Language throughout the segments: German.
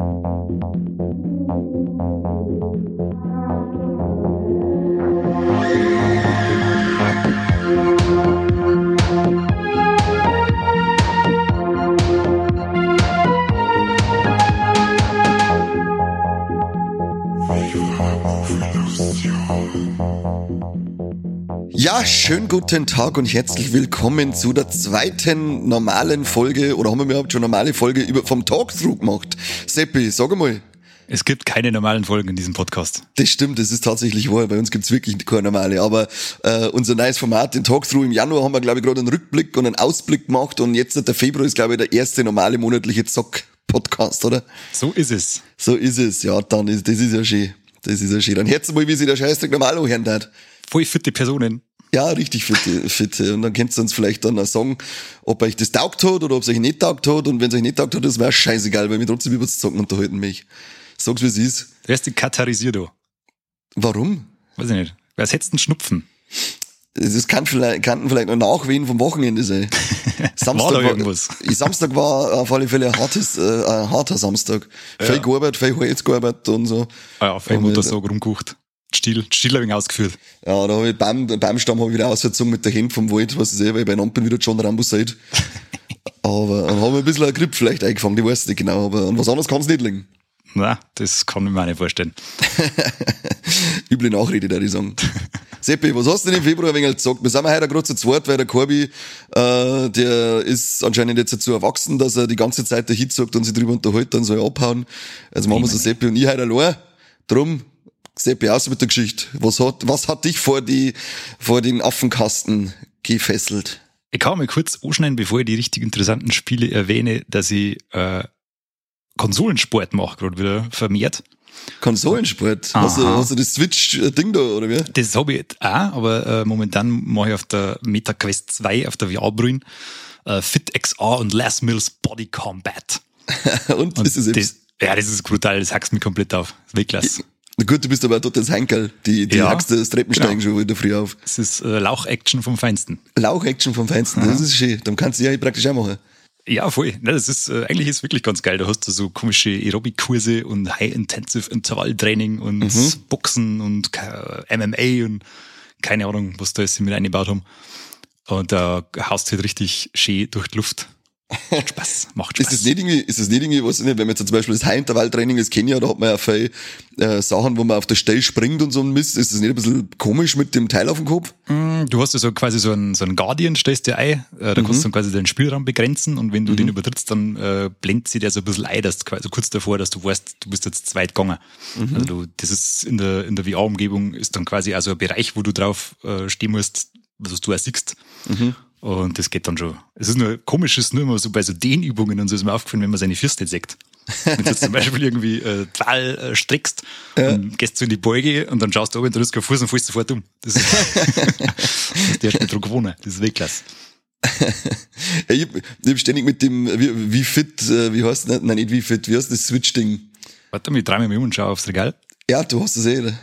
Ja, schönen guten Tag und herzlich willkommen zu der zweiten normalen Folge, oder haben wir überhaupt schon normale Folge über, vom Talkthrough gemacht? Seppi, sag mal. Es gibt keine normalen Folgen in diesem Podcast. Das stimmt, das ist tatsächlich wahr. Bei uns gibt's wirklich keine normale. Aber äh, unser neues Format, den Talkthrough im Januar, haben wir, glaube ich, gerade einen Rückblick und einen Ausblick gemacht. Und jetzt der Februar ist, glaube ich, der erste normale monatliche Zock-Podcast, oder? So ist es. So ist es, ja, dann ist das ist ja schön. Das ist ja schön. Dann hättest du mal, wie sich der Scheißdreck normal anhören hat. Voll fitte Personen. Ja, richtig fitte, fitte. Und dann könnt ihr uns vielleicht dann auch sagen, ob euch das taugt hat oder ob es euch nicht taugt hat. Und wenn es euch nicht taugt hat, das wäre scheißegal, weil wir trotzdem über das Zocken unterhalten mich. Sag's, wie es ist. Wer ist die katarisiert da? Warum? Weiß ich nicht. Wer setzt einen Schnupfen? Das kann vielleicht, kann vielleicht noch Nachwehen vom Wochenende sein. War da irgendwas? Samstag war auf alle Fälle ein, hartes, äh, ein harter Samstag. Ja. Viel gearbeitet, viel Holz gearbeitet und so. Ah ja, viel Und, Muttersog rumgekocht. Still, still habe ich ausgeführt. Ja, da habe ich beim, beim Stamm habe ich wieder ausgezogen mit der Hand vom Wald, was ich sehe, weil ich beieinander bin, wie der John Rambo sagt. aber dann haben wir ein bisschen eine Grip vielleicht eingefangen, ich weiß nicht genau, aber an was anderes kann es nicht liegen. Na, das kann ich mir auch nicht vorstellen. Üble Nachrede, da ich sagen. Seppi, was hast du denn im Februar wenig gesagt? Wir sind heute gerade zu zweit, weil der Corby, äh, der ist anscheinend jetzt dazu erwachsen, dass er die ganze Zeit der Hit sagt und sich drüber unterhält, dann soll er abhauen. Also machen wir so Seppi und ich heute allein. Drum, Seppi, aus mit der Geschichte. Was hat, was hat dich vor die, vor den Affenkasten gefesselt? Ich kann mal kurz anschneiden, bevor ich die richtig interessanten Spiele erwähne, dass ich äh, Konsolensport mache, gerade wieder vermehrt. Konsolensport. Hast du, hast du das Switch-Ding da, oder wie? Das habe ich auch, aber äh, momentan mache ich auf der MetaQuest 2 auf der VR-Brille äh, Fit XR und Les Mills Body Combat. und, Und ist das, das, ja, das ist brutal, das hackst mich komplett auf. Weltklasse. Na gut, du bist aber dort das Henkel. Die, die Ja, hackst das Treppensteigen genau. schon wieder früh auf. Das ist äh, Lauch-Action vom Feinsten. Lauch-Action vom Feinsten, das ist schön. Dann kannst du ja praktisch auch machen. Ja, voll. Ne, das ist, äh, eigentlich ist wirklich ganz geil. Da hast du so komische Aerobic-Kurse und High-Intensive Intervalltraining und Mhm. Boxen und äh, MMA und keine Ahnung, was da jetzt mit eingebaut haben. Und da haust du halt richtig schön durch die Luft. Macht Spaß, macht Spaß. Ist das nicht irgendwie, ist das nicht irgendwie, was wenn man jetzt zum Beispiel das High-Intervall-Training, das kenne ich ja, da hat man ja viel äh, Sachen, wo man auf der Stelle springt und so ein Mist. Ist das nicht ein bisschen komisch mit dem Teil auf dem Kopf? Du hast ja so quasi so einen, so einen Guardian, stellst dir ein, äh, da Mhm. kannst du dann quasi deinen Spielraum begrenzen und wenn du den übertrittst, dann äh, blendet sie dir so ein bisschen ein, dass du quasi kurz davor, dass du weißt, du bist jetzt zweit gegangen. Mhm. Also du, das ist in der, in der VR-Umgebung ist dann quasi also ein Bereich, wo du drauf äh, stehen musst, was du auch siehst. Mhm. Und das geht dann schon. Es ist nur komisch, ist nur immer so bei so Dehnübungen und so ist mir aufgefallen, wenn man seine Fürste sägt. Wenn du jetzt zum Beispiel irgendwie äh, Tal äh, streckst und gehst du in die Beuge und dann schaust du oben und drückst keinen Fuß und fällst sofort um. Das ist, der hast mich dran gewonnen. Das ist Weltklasse. Ja, ich, hab- ich hab ständig mit dem, wie, wie fit, äh, wie heißt das, nein, nicht wie fit, wie heißt das Switch-Ding? Warte mal, ich drehe mich um und schau aufs Regal. Ja, du hast es eh. oder?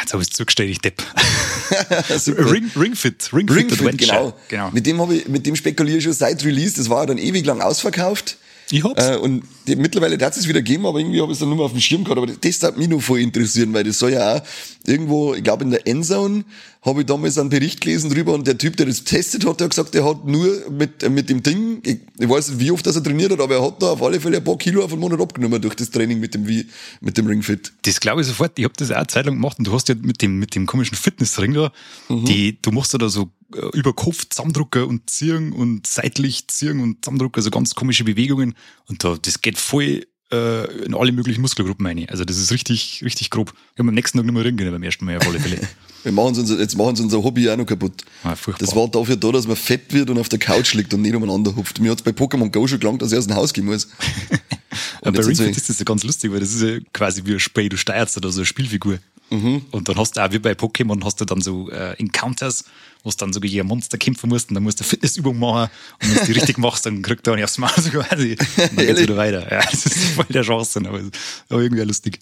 Jetzt habe ich es zugestellt, ich Depp. Ring, Ringfit, Ringfit Ringfit, Adventure. genau. genau. Mit dem habe ich, mit dem spekuliere ich schon seit Release. Das war ja dann ewig lang ausverkauft. Ich hab's. Äh, und die, mittlerweile darf es wieder geben, aber irgendwie habe ich es dann nur mal auf dem Schirm gehabt. Aber das, das darf mich noch voll interessieren, weil das soll ja auch irgendwo, ich glaube in der Endzone habe ich damals einen Bericht gelesen drüber und der Typ, der das testet hat, der hat gesagt, der hat nur mit, mit dem Ding, ich, ich weiß nicht, wie oft das er trainiert hat, aber er hat da auf alle Fälle ein paar Kilo auf einen Monat abgenommen durch das Training mit dem, wie, mit dem Ringfit. Das glaube ich sofort. Ich habe das auch eine Zeit lang gemacht und du hast ja mit dem, mit dem komischen Fitnessring da, Mhm. die, du machst ja da so über Kopf zusammendrucken und ziehen und seitlich ziehen und zusammendrucken, also ganz komische Bewegungen. Und da, das geht voll äh, in alle möglichen Muskelgruppen rein. Also das ist richtig, richtig grob. Ich habe am nächsten Tag nicht mehr ringen können beim ersten Mal auf alle Fälle. Wir machen unser, jetzt machen sie unser Hobby auch noch kaputt. Ah. Das war dafür da, dass man fett wird und auf der Couch liegt und nicht umeinander hupft. Mir hat's bei Pokémon Go schon gelangt, dass ich aus dem Haus gehen muss. Bei sie- ist das ja ganz lustig, weil das ist ja quasi wie ein Spiel, du steuerst da so eine Spielfigur. Mhm. Und dann hast du auch wie bei Pokémon hast du dann so äh, Encounters, wo du dann so gegen Monster kämpfen musst und dann musst du eine Fitnessübung machen und wenn du die richtig machst, dann kriegt er nicht aufs Maul so quasi. Und dann geht's wieder weiter. Ja, das ist voll der Chance, aber, aber irgendwie auch lustig.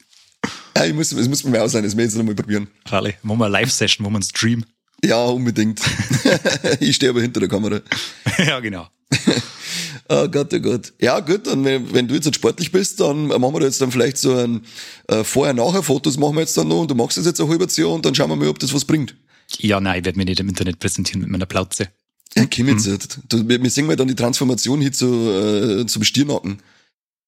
Ja, ich muss, das muss man mir ausleihen, das will ich jetzt noch mal probieren. Freilich. Machen wir eine Live-Session, wo wir einen Stream. Ja, unbedingt. ich stehe aber hinter der Kamera. ja, genau. Oh Gott, oh Gott. Ja, gut, dann wenn, wenn du jetzt sportlich bist, dann machen wir da jetzt dann vielleicht so ein äh, Vorher-Nachher-Fotos machen wir jetzt dann noch und du machst das jetzt ein halbes Jahr und dann schauen wir mal, ob das was bringt. Ja, nein, ich werde mich nicht im Internet präsentieren mit meiner Plauze. Ja, komm jetzt. Mhm. Du, wir, wir sehen mal dann die Transformation hier zu, äh, zum Stirnacken.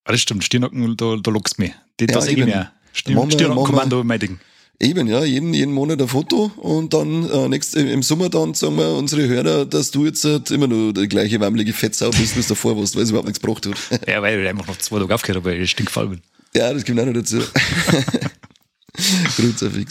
Ah, das stimmt, Stirnacken, da, da lockst du mich. Das ja, sage ich mehr. Stirnacken-Kommando, mein Ding. Eben, ja, jeden, jeden Monat ein Foto und dann äh, nächst, im Sommer dann sagen wir unsere Hörer, dass du jetzt halt immer nur die gleiche wammelige Fettsau bist, wie du davor warst, weil es überhaupt nichts gebracht hat. Ja, weil ich einfach noch zwei Tage aufgehört habe, weil ich stinkfall bin. Ja, das kommt auch noch dazu. Grundsätzlich.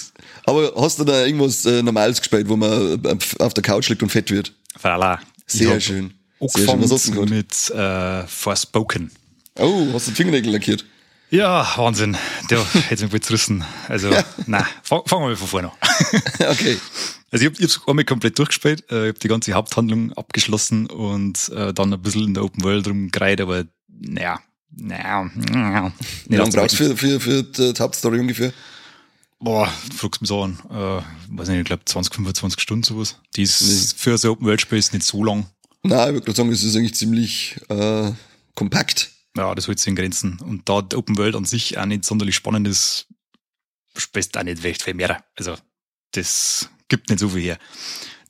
Aber hast du da irgendwas äh, Normales gespielt, wo man äh, auf der Couch liegt und fett wird? Voilà. Sehr schön. Sehr schön. Was hast du mit äh, Forspoken. Oh, hast du den Fingernägel lackiert? Ja, Wahnsinn. Der hätte mich wohl zerrissen. Also, ja. nein, fangen fang wir mal von vorne an. okay. Also ich habe es einmal komplett durchgespielt, äh, ich habe die ganze Haupthandlung abgeschlossen und äh, dann ein bisschen in der Open World rumgereiht, aber naja, naja, naja. Wie lange brauchst du für, für, für die Hauptstory ungefähr? Boah, du fragst mich so an. Äh, weiß nicht, ich glaube 20, 25 Stunden sowas. Die ist nee. für so Open World ist nicht so lang. Nein, ich würde gerade sagen, es ist eigentlich ziemlich äh, kompakt ja, das hält sich in Grenzen. Und da die Open World an sich auch nicht sonderlich spannend ist, spielst auch nicht recht viel mehr. Also, das gibt nicht so viel her.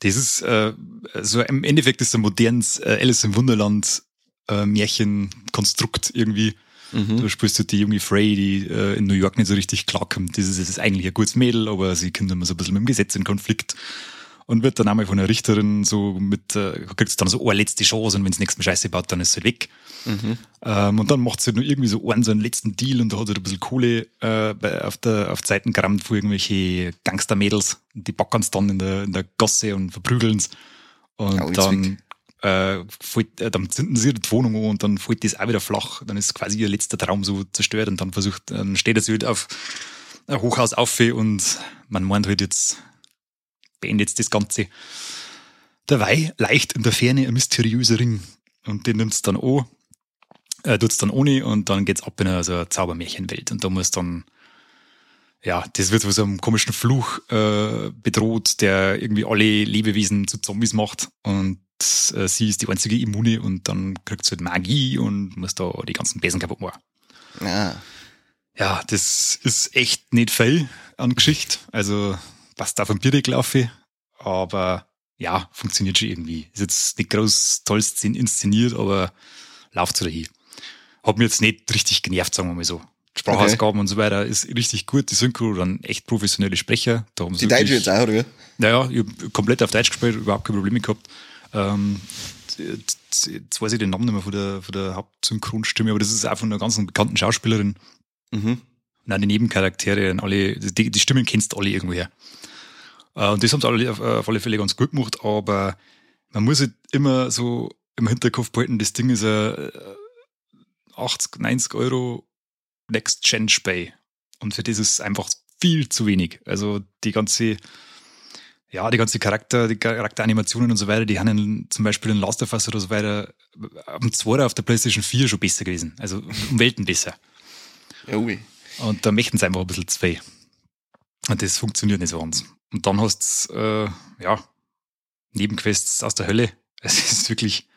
Das ist, äh, so im Endeffekt ist ein modernes äh, Alice im Wunderland äh, Märchenkonstrukt irgendwie. Mhm. Da spielst du die junge Frey, die äh, in New York nicht so richtig klarkommt. Das ist, das ist eigentlich ein gutes Mädel, aber sie kommt immer so ein bisschen mit dem Gesetz in Konflikt und wird dann einmal von einer Richterin so mit, äh, kriegst dann so eine letzte Chance und wenn es nichts mehr Scheiße baut, dann ist sie weg. Mhm. Ähm, und dann macht sie nur irgendwie so einen, so einen letzten Deal und da hat sie ein bisschen Kohle äh, bei, auf der auf Zeiten gerammt für irgendwelche Gangstermädels. Die backen es dann in der, in der Gasse und verprügeln es. Und ja, dann, äh, fällt, äh, dann zünden sie die Wohnung an und dann fällt das auch wieder flach. Dann ist quasi ihr letzter Traum so zerstört und dann versucht, dann steht er sich halt auf ein Hochhaus auf und man meint halt jetzt, beendet das Ganze. Dabei leicht in der Ferne ein mysteriöser Ring und den nimmt's dann an äh, tut's dann ohne und dann geht's ab in eine, so eine Zaubermärchenwelt und da muss dann ja, das wird von so einem komischen Fluch äh, bedroht, der irgendwie alle Lebewesen zu Zombies macht und äh, sie ist die einzige Immune und dann kriegt sie halt Magie und muss da die ganzen Besen kaputt machen. Ja. Ja, das ist echt nicht viel an Geschichte. Also passt auf ein Bierdeckel auf, aber ja, funktioniert schon irgendwie. Ist jetzt nicht groß toll inszeniert, aber läuft so dahin hat mir jetzt nicht richtig genervt, sagen wir mal so. Sprachausgaben okay. und so weiter ist richtig gut. Die Synchro dann echt professionelle Sprecher. Da haben die Deutsche jetzt auch, oder? Naja, ich habe komplett auf Deutsch gespielt, überhaupt keine Probleme gehabt. Ähm, jetzt weiß ich den Namen nicht mehr von der, von der Hauptsynchronstimme, aber das ist auch von einer ganz bekannten Schauspielerin. Mhm. Und auch die Nebencharaktere und alle, die, die Stimmen kennst du alle irgendwoher. Äh, und das haben sie alle auf, auf alle Fälle ganz gut gemacht, aber man muss halt immer so im Hinterkopf behalten, das Ding ist ein 80, 90 Euro Next-Gen-Spay. Und für das ist einfach viel zu wenig. Also die ganze, ja, die ganze Charakter, die Charakteranimationen und so weiter, die haben zum Beispiel in Last of Us oder so weiter am 2 auf der PlayStation 4 schon besser gewesen. Also um Welten besser. Ja, ui. Und da möchten sie einfach ein bisschen zwei. Und das funktioniert nicht so ganz. Und dann hast du, äh, ja, Nebenquests aus der Hölle. Es ist wirklich,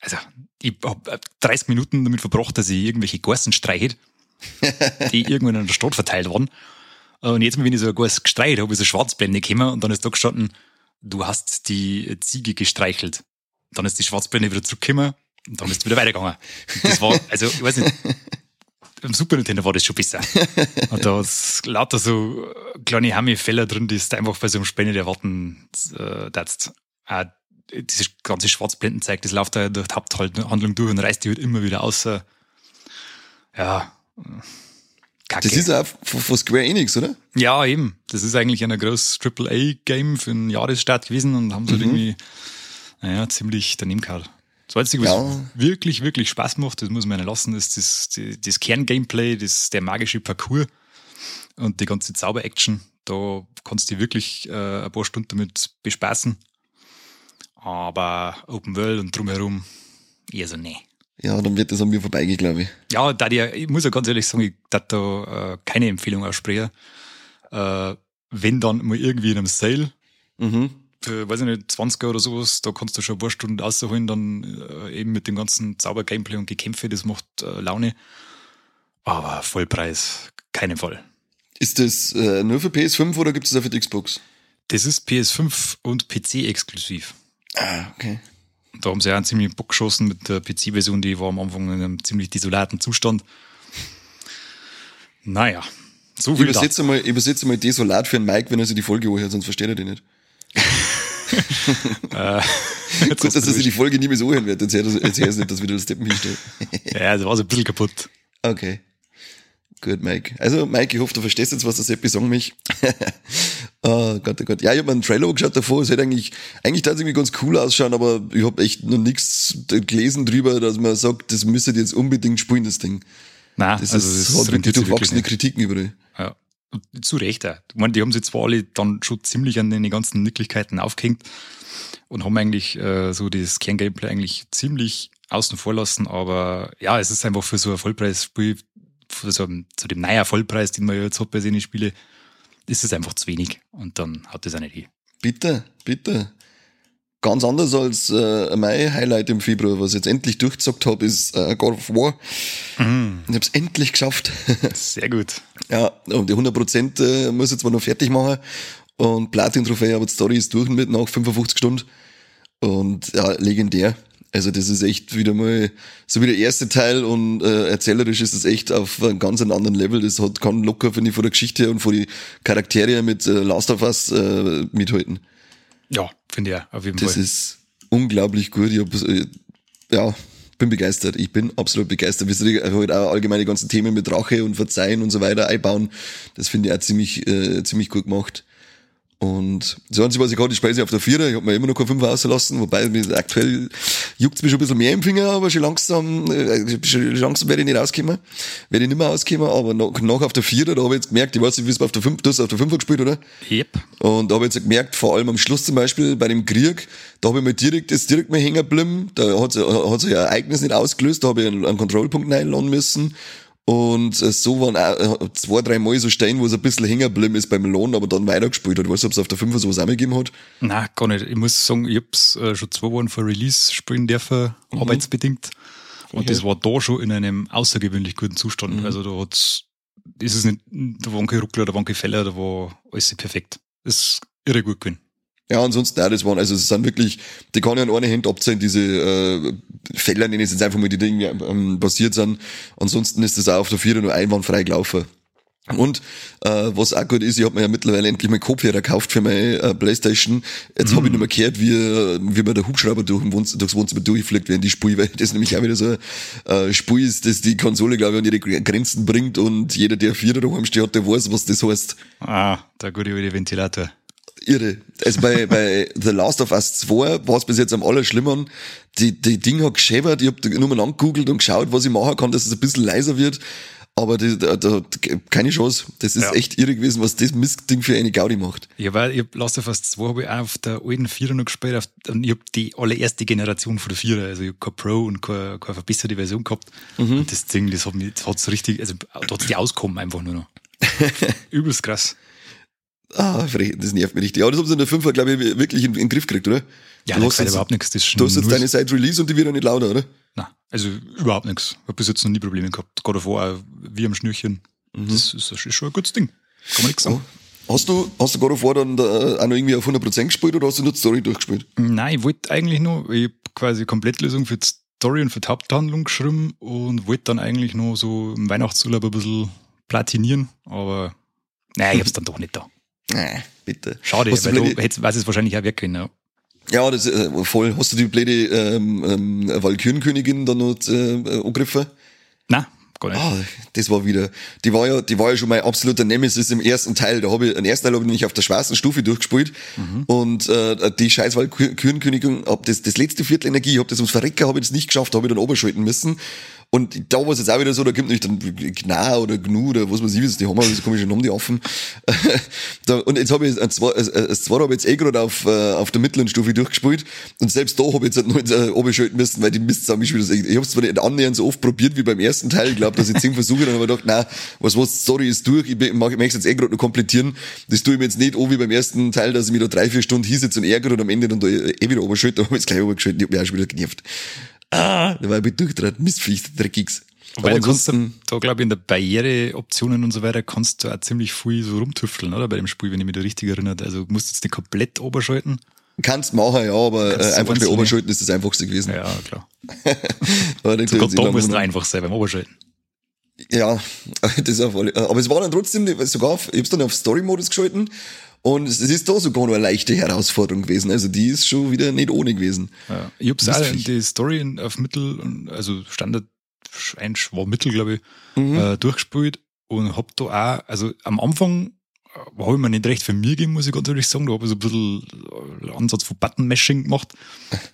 also ich habe 30 Minuten damit verbracht, dass ich irgendwelche Gorsen streiche, die irgendwann in der Stadt verteilt waren. Und jetzt, wenn ich so ein Gors gestreicht habe, ist eine Schwarzblende gekommen und dann ist da gestanden, du hast die Ziege gestreichelt. Dann ist die Schwarzblende wieder zurückgekommen und dann ist du wieder weitergegangen. das war, also, ich weiß nicht, im Super Nintendo war das schon besser. Und da ist lauter so kleine Hammy-Fälle drin, die ist einfach bei so einem nicht erwarten äh, dieses ganze Schwarzblendenzeug, das läuft da durch die Haupthandlung durch und reißt die halt immer wieder außer. Ja. Kacke. Das ist auch von Square Enix, oder? Ja, eben. Das ist eigentlich ein großes AAA-Game für einen Jahresstart gewesen und haben so mhm. irgendwie, naja, ziemlich daneben gehauen. Das Einzige, was ja. wirklich, wirklich Spaß macht, das muss man ja lassen, ist das, das, das Kerngameplay, das, der magische Parcours und die ganze Zauber-Action. Da kannst du wirklich äh, ein paar Stunden damit bespaßen. Aber Open World und drumherum eher so nee. Ja, dann wird das an mir vorbeigehen, glaube ich. Ja, da die, ich muss ja ganz ehrlich sagen, ich darf da äh, keine Empfehlung aussprechen. Äh, wenn dann mal irgendwie in einem Sale, mhm. für, weiß ich nicht, 20er oder sowas, da kannst du schon ein paar Stunden rausholen, dann äh, eben mit dem ganzen Zauber-Gameplay und Gekämpfe, das macht äh, Laune. Aber Vollpreis, keinen Fall. Ist das äh, nur für PS5 oder gibt es das auch für die Xbox? Das ist PS5 und PC exklusiv. Ah, okay. Da haben sie ja einen ziemlich Bock geschossen mit der PC-Version, die war am Anfang in einem ziemlich desolaten Zustand. Naja, so viel übersetze mal, übersetze mal desolat für einen Mike, wenn er sich die Folge anhört, sonst versteht er die nicht. äh, Gut, dass er sich die Folge nie mehr so hören wird. Jetzt hört er es nicht, dass wieder das Deppen hinstellt. ja, das war so ein bisschen kaputt. Okay. Gut, Mike. Also, Mike, ich hoffe, du verstehst jetzt, was der Seppi sagen mich. Oh Gott, oh Gott. Ja, ich habe mir einen Trailer geschaut davor. Es hätte eigentlich, eigentlich tatsächlich ganz cool ausschauen, aber ich habe echt noch nichts gelesen drüber, dass man sagt, das müsstet jetzt unbedingt spielen, das Ding. Nein, das also ist, das hat wirklich durchwachsene Kritiken überall. Ja. Zu Recht auch. Ich meine, die haben sich zwar alle dann schon ziemlich an den ganzen Nicklichkeiten aufgehängt und haben eigentlich äh, so das Kerngameplay eigentlich ziemlich außen vor lassen, aber ja, es ist einfach für so ein Vollpreisspiel, für so, zu dem neuen Vollpreis, den man jetzt hat bei seinen Spielen, ist es einfach zu wenig und dann hat das auch nicht hin. Bitte, bitte. Ganz anders als äh, mein Highlight im Februar, was ich jetzt endlich durchgezockt habe, ist äh, God of War. Mm. Ich habe es endlich geschafft. Sehr gut. ja, und die 100% äh, muss ich zwar noch fertig machen. Und Platin-Trophäe, aber die Story ist durch mit nach 55 Stunden. Und ja, legendär. Also das ist echt wieder mal, so wie der erste Teil und äh, erzählerisch ist es echt auf einem ganz anderen Level. Das hat, kann locker, finde ich, von der Geschichte und von den Charaktere mit äh, Last of Us äh, mithalten. Ja, finde ich ja, auf jeden das Fall. Das ist unglaublich gut. Ich hab, äh, ja, bin begeistert. Ich bin absolut begeistert. Wie sie halt auch allgemein die ganzen Themen mit Rache und Verzeihen und so weiter einbauen, das finde ich auch ziemlich, äh, ziemlich gut gemacht. Und das Einzige, was ich gerade speise auf der Vierer. Ich habe mir immer noch keine Fünfer ausgelassen, wobei aktuell juckt's mich schon ein bisschen mehr im Finger, aber schon langsam, äh, schon langsam werde ich nicht rauskommen. Werde ich nicht mehr rauskommen, aber nach, nach auf der Vierer, da habe ich jetzt gemerkt, ich weiß nicht, wie es auf der Fünf, du hast auf der Fünfer gespielt, oder? Yep. Und da habe ich jetzt gemerkt, vor allem am Schluss zum Beispiel bei dem Krieg, da habe ich mir direkt, das direkt mal hängen geblieben, da hat sich, hat sich ein Ereignis nicht ausgelöst, da habe ich einen, einen Kontrollpunkt einladen müssen und so waren auch äh, zwei, drei Mal so Steine, wo es ein bisschen hängen geblieben ist beim Lohn, aber dann weitergespielt hat. Weißt du, ob es auf der 5 sowas auch gegeben hat? Nein, gar nicht. Ich muss sagen, ich hab's äh, schon zwei Wochen vor Release spielen dürfen, mhm. arbeitsbedingt. Und okay. das war da schon in einem außergewöhnlich guten Zustand. Mhm. Also da hat's, ist es nicht, da waren keine Ruckler, da waren keine Fälle, da war alles perfekt. Das ist irre gut gewesen. Ja, ansonsten, ja, das waren, also es sind wirklich, die kann ich an einer Hand abzählen, diese äh, Fälle, denen jetzt einfach mal die Dinge ähm, passiert sind. Ansonsten ist das auch auf der Vierer nur einwandfrei gelaufen. Und äh, was auch gut ist, ich habe mir ja mittlerweile endlich mal Kopfhörer gekauft für meine äh, Playstation. Jetzt mhm. habe ich nicht mehr gehört, wie, wie man der Hubschrauber durch Wohnz durchs Wohnzimmer durchfliegt, während die Spur, weil das nämlich auch wieder so ein äh, Spur ist, dass die Konsole, glaube ich, an ihre Grenzen bringt und jeder, der Vierer daheim steht, der weiß, was das heißt. Ah, der gute alte Ventilator irre. Also bei, bei The Last of Us 2 war es bis jetzt am allerschlimmeren. Die, die Ding hat geschäbert, ich hab nur mal angegoogelt und geschaut, was ich machen kann, dass es ein bisschen leiser wird. Aber die, da, da, keine Chance. Das ist ja. echt irre gewesen, was das Mistding für eine Gaudi macht. Ja, weil ich Last of Us 2 habe ich auch auf der alten Vierer noch gespielt auf, und ich hab die allererste Generation von der Vierer, also ich hab keine Pro und keine, keine verbesserte Version gehabt. Mhm. Und das Ding, das hat mich, das hat's richtig, also da hat's die Auskommen einfach nur noch. Übelst krass. Ah, das nervt mich richtig. Aber das haben sie in der Fünfer, glaube ich, wirklich in, in den Griff gekriegt, oder? Ja, du hast jetzt, überhaupt nichts. Das du hast jetzt deine Side Release und die wird auch nicht lauter, oder? Nein, also überhaupt nichts. Ich habe bis jetzt noch nie Probleme gehabt. Gerade vorher wie am Schnürchen. Mhm. Das, ist, ist schon ein gutes Ding. Kann man nichts sagen. Oh. Hast du, hast du God of War dann da auch noch irgendwie auf 100% gespielt oder hast du nur die Story durchgespielt? Nein, ich wollte eigentlich nur, ich habe quasi Komplettlösung für die Story und für die Haupthandlung geschrieben und wollte dann eigentlich nur so im Weihnachtsurlaub ein bisschen platinieren, aber nein, ich hab's dann doch nicht da. Nee, bitte. Schade, Hast weil du, du hättest, weiß es wahrscheinlich auch wirklich, ja. Ja, das äh, voll. Hast du die blöde ähm, ähm, Valkyrenkönigin dann noch äh, angegriffen? Nein, gar nicht. Ah, das war wieder. Die war ja, die war ja schon mein absoluter Nemesis im ersten Teil. Da habe ich, den ersten Teil habe ich nämlich auf der schwarzen Stufe durchgespielt. Mhm. Und äh, die scheiß Valkyrenkönigin, hab das, das letzte Viertel Energie, ich hab das ums Verrecken, habe ich das nicht geschafft, habe ich dann oberschalten müssen. Und da war es jetzt auch wieder so, da gibt nicht dann Gna oder Gnu oder was weiß ich, was die haben, das komische Namen, die Affen. da, und jetzt habe ich zwei, das zweite habe ich jetzt eh gerade auf, äh, auf der mittleren Stufe durchgespielt. Und selbst da habe ich jetzt halt noch jetzt, äh, oben müssen, weil die Mist mich wieder Ich habe es zwar nicht annähernd so oft probiert wie beim ersten Teil. Ich glaube, dass ich zehn Versuche, dann habe ich gedacht, na, was was, sorry, ist durch. Ich, ich möchte es jetzt eh gerade noch komplettieren. Das tue ich mir jetzt nicht an wie beim ersten Teil, dass ich mich da drei, vier Stunden hinsitze und ärgere und am Ende dann da eh wieder habe ich jetzt gleich oben geschüttet. Ich habe mich auch schon wieder genervt. Ah, da war ich durchgedreht. Mistviech, Dreckigs. Weil du kannst da, glaube ich, in der Barriereoptionen und so weiter kannst du auch ziemlich viel so rumtüfteln, oder? Bei dem Spiel, wenn ich mich da richtig erinnere. Also du musst jetzt nicht komplett oberschalten. Kannst machen, ja, aber äh, einfach bei Oberschalten ist das einfachste gewesen. Ja, klar. aber Sogar da muss es einfach sein beim Oberschalten. Ja, das ist auf alle, aber es war dann trotzdem, sogar, ich hab's dann auf Story-Modus geschalten und es ist da sogar noch eine leichte Herausforderung gewesen. Also die ist schon wieder nicht ohne gewesen. Ja, ich hab's auch in die Story auf Mittel, also Standard, war Mittel, glaube ich, mhm. äh, durchgespielt und hab da auch, also am Anfang habe ich mir nicht recht für mir gegeben, muss ich ganz ehrlich sagen. Da habe ich so ein bisschen äh, Ansatz von Button-Mashing gemacht.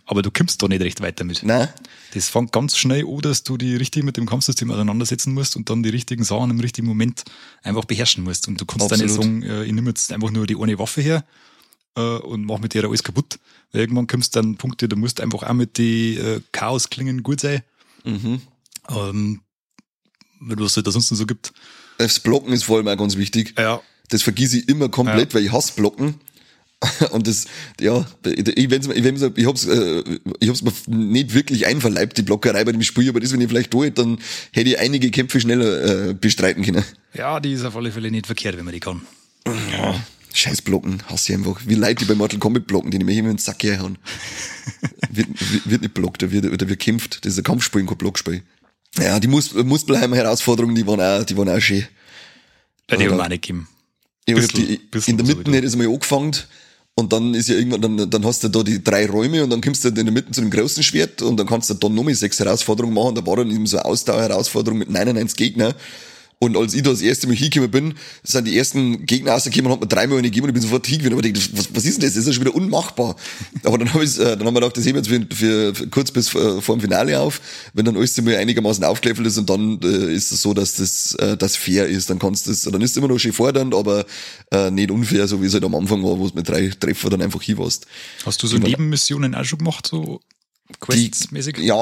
Aber du kommst da nicht recht weiter mit. Nein. Das fängt ganz schnell an, dass du die richtig mit dem Kampfsystem auseinandersetzen musst und dann die richtigen Sachen im richtigen Moment einfach beherrschen musst. Und du kannst dann nicht sagen, äh, ich nehme jetzt einfach nur die eine Waffe her äh, und mach mit der alles kaputt. Weil irgendwann kommst du dann Punkte, du musst einfach auch mit den Chaos-Klingen gut sein. Mhm. Ähm, was es da sonst noch so gibt. Das Blocken ist vor allem auch ganz wichtig. Ja. Das vergieße ich immer komplett, ja. weil ich hasse Blocken. Und das, ja, ich, wenn's, ich, wenn's, ich hab's, äh, ich hab's mir nicht wirklich einverleibt, die Blockerei bei dem Spiel, aber das, wenn ich vielleicht tue, dann hätte ich einige Kämpfe schneller äh, bestreiten können. Ja, die ist auf alle Fälle nicht verkehrt, wenn man die kann. Ja, scheiß Blocken, hasse ich einfach. Wie Leute, die bei Mortal Kombat blocken, die nämlich immer in den Sack herhauen. wird, wird nicht blockt, da wird, da wird kämpft. Das ist ein Kampfspiel, kein Blockspiel. Ja, die Mus Muspelheimer Herausforderungen, die waren auch, die waren auch schön. Bei die haben nicht gegeben. Ich bisschen, die, bisschen in der Mitte hätte es mal angefangen und dann ist ja irgendwann, dann, dann hast du da die drei Räume und dann kommst du in der Mitte zu dem großen Schwert und dann kannst du dann nochmal sechs Herausforderungen machen. Da war dann eben so eine Ausdauerherausforderung mit 99 Gegner. Und als ich da das erste Mal hingekommen bin, sind die ersten Gegner rausgekommen und hat mir dreimal eine gegeben und ich bin sofort hingekommen. Aber ich dachte, was, was ist denn das? Das ist ja schon wieder unmachbar. Aber dann habe ich, äh, dann haben wir gedacht, das heben wir jetzt für, für, kurz bis vor, vor dem Finale auf. Wenn dann alles mal einigermaßen aufgelevelt ist und dann äh, ist es so, dass das, äh, das fair ist, dann kannst du das, dann ist es immer noch schön fordernd, aber äh, nicht unfair, so wie es halt am Anfang war, wo es mit drei Treffer dann einfach hin warst. Hast du so Nebenmissionen auch schon gemacht, so Quests-mäßig? Ja,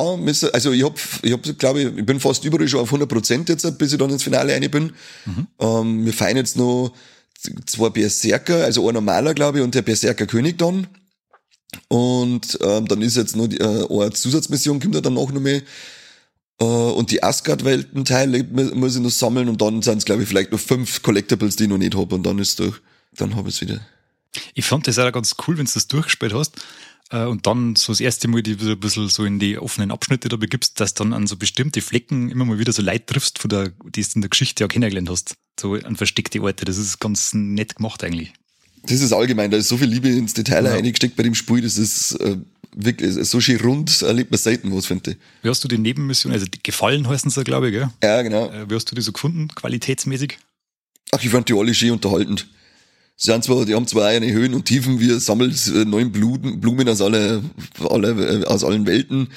also ich hab, ich hab, glaube ich, ich bin fast überall schon auf 100 Prozent jetzt, bis ich dann ins Finale rein bin. Mhm. Ähm, wir feiern jetzt noch zwei Berserker, also ein normaler, glaube ich, und der Berserker König dann. Und ähm, dann ist jetzt noch die, äh, eine Zusatzmission, kommt ja dann auch noch mehr. Äh, und die Asgard-Welten-Teile muss ich noch sammeln und dann sind es, glaube ich, vielleicht noch fünf Collectibles, die ich noch nicht habe und dann ist durch. Dann habe ich es wieder. Ich fand das auch ganz cool, wenn du das durchgespielt hast, und dann so das erste Mal die ein bisschen so in die offenen Abschnitte da begibst, dass dann an so bestimmte Flecken immer mal wieder so Leid triffst, von der, die du in der Geschichte ja kennengelernt hast. So an versteckte Orte. Das ist ganz nett gemacht eigentlich. Das ist allgemein, da ist so viel Liebe ins Detail ja. eingesteckt bei dem Spiel, das ist äh, wirklich so schön rund, erlebt man selten was, finde ich. Wie hast du die Nebenmission, also die Gefallen heißen sie, glaube ich, gell? Ja, genau. Äh, wie hast du die so gefunden, qualitätsmäßig? Ach, ich fand die alle schön unterhaltend. Sie haben zwar, die haben zwar eine Höhen und Tiefen, wir sammeln äh, neuen Blumen, Blumen aus alle, alle, äh, aus allen Welten.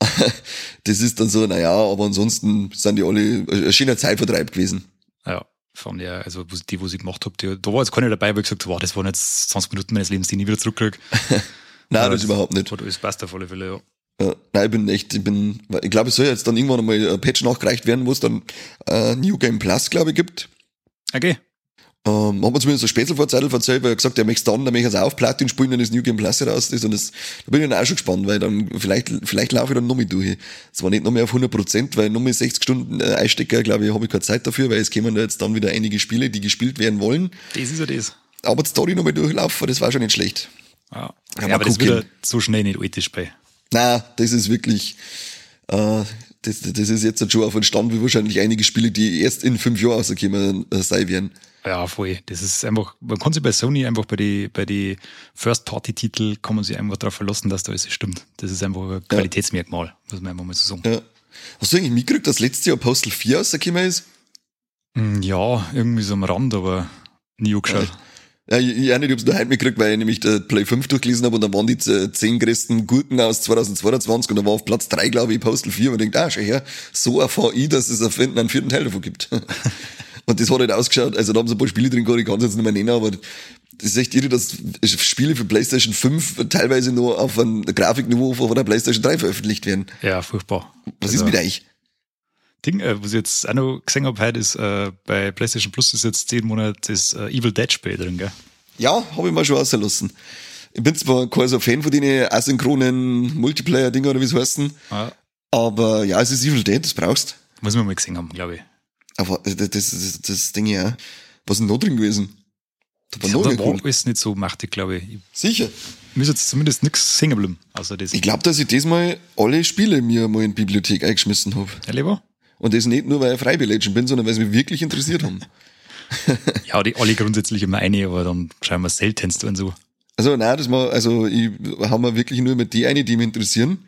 das ist dann so, naja, aber ansonsten sind die alle ein schöner Zeitvertreib gewesen. Ja, fand ja, also die, wo ich gemacht habe, die, da war jetzt keiner dabei, wo ich gesagt habe, wow, das waren jetzt 20 Minuten meines Lebens, die ich nie wieder zurückkriege. Nein, das, das überhaupt nicht. Das passt auf alle Fälle, ja. Ja, nein, ich bin echt, ich bin, ich glaube, es soll jetzt dann irgendwann einmal ein Patch nachgereicht werden, wo es dann äh, New Game Plus, glaube ich, gibt. Okay. Ähm, hat man zumindest ein Spätzelvorzeitl erzählt, weil er gesagt hat, er möchte dann, dann möchte er es auf Platin spielen, wenn das New Game Plus raus ist. Und das, da bin ich dann auch schon gespannt, weil dann, vielleicht, vielleicht laufe ich dann noch mit durch. Zwar nicht noch mehr auf 100 Prozent, weil noch mehr 60 Stunden äh, Einstecker, glaube ich, habe ich keine Zeit dafür, weil es kommen da jetzt dann wieder einige Spiele, die gespielt werden wollen. Das ist ja das. Aber die Story noch mal durchlaufen, das war schon nicht schlecht. Ja, ja, ja aber das wird so schnell nicht alt bei. Nein, das ist wirklich, äh, das, das ist jetzt schon auf einen Stand wie wahrscheinlich einige Spiele, die erst in fünf Jahren rauskommen äh, sein werden. Ja, voll. Das ist einfach, man kann sich bei Sony einfach bei die, bei die First-Party-Titel kann man sich einfach darauf verlassen, dass da alles stimmt. Das ist einfach ein Qualitätsmerkmal, muss man einfach mal so sagen. Ja. Hast du eigentlich mitgekriegt, dass letztes Jahr Postal 4 rausgekommen ist? Hm, ja, irgendwie so am Rand, aber nie angeschaut. Ja, ich, ich auch nicht, ich hab's nur heute mitgekriegt, weil ich nämlich der Play 5 durchgelesen habe und dann waren die zehn größten Gurken aus 2022 und da war auf Platz drei glaube ich, Postal 4 und ich denke, ah, schau her, so erfahre ich, dass es einen vierten Teil davon gibt. und das hat halt ausgeschaut, also da haben sie ein paar Spiele drin gehabt, ich kann es jetzt nicht mehr nennen, aber das ist echt irre, dass Spiele für PlayStation 5 teilweise nur auf einem Grafikniveau von der PlayStation 3 veröffentlicht werden. Ja, furchtbar. Was Also- ist mit euch? Ding, äh, was ich jetzt auch noch gesehen habe heute, ist äh, bei PlayStation Plus ist jetzt 10 Monate das äh, Evil Dead Spiel drin, gell? Ja, habe ich mal schon ausgelassen. Ich bin zwar kein so Fan von den asynchronen Multiplayer-Dinger oder wie es heißen, Ja. aber ja, es ist Evil Dead, das brauchst. Muss man mal gesehen haben, glaube ich. Aber das, das, das, das Ding ja. Was ist denn noch drin gewesen? Da war da mehr war alles nicht so machtig, glaube ich. Ich Sicher. mir ist jetzt zumindest nichts hängen geblieben, außer das. Ich glaube, dass ich diesmal alle Spiele mir mal in die Bibliothek eingeschmissen habe. Ja, lieber? Und das nicht nur, weil ich Freibelegend bin, sondern weil sie mich wirklich interessiert haben. Ja, die alle grundsätzlich immer eine, aber dann schauen wir seltenst und so. Also nein, das war, also ich haben wir wirklich nur mit die eine, die mich interessieren.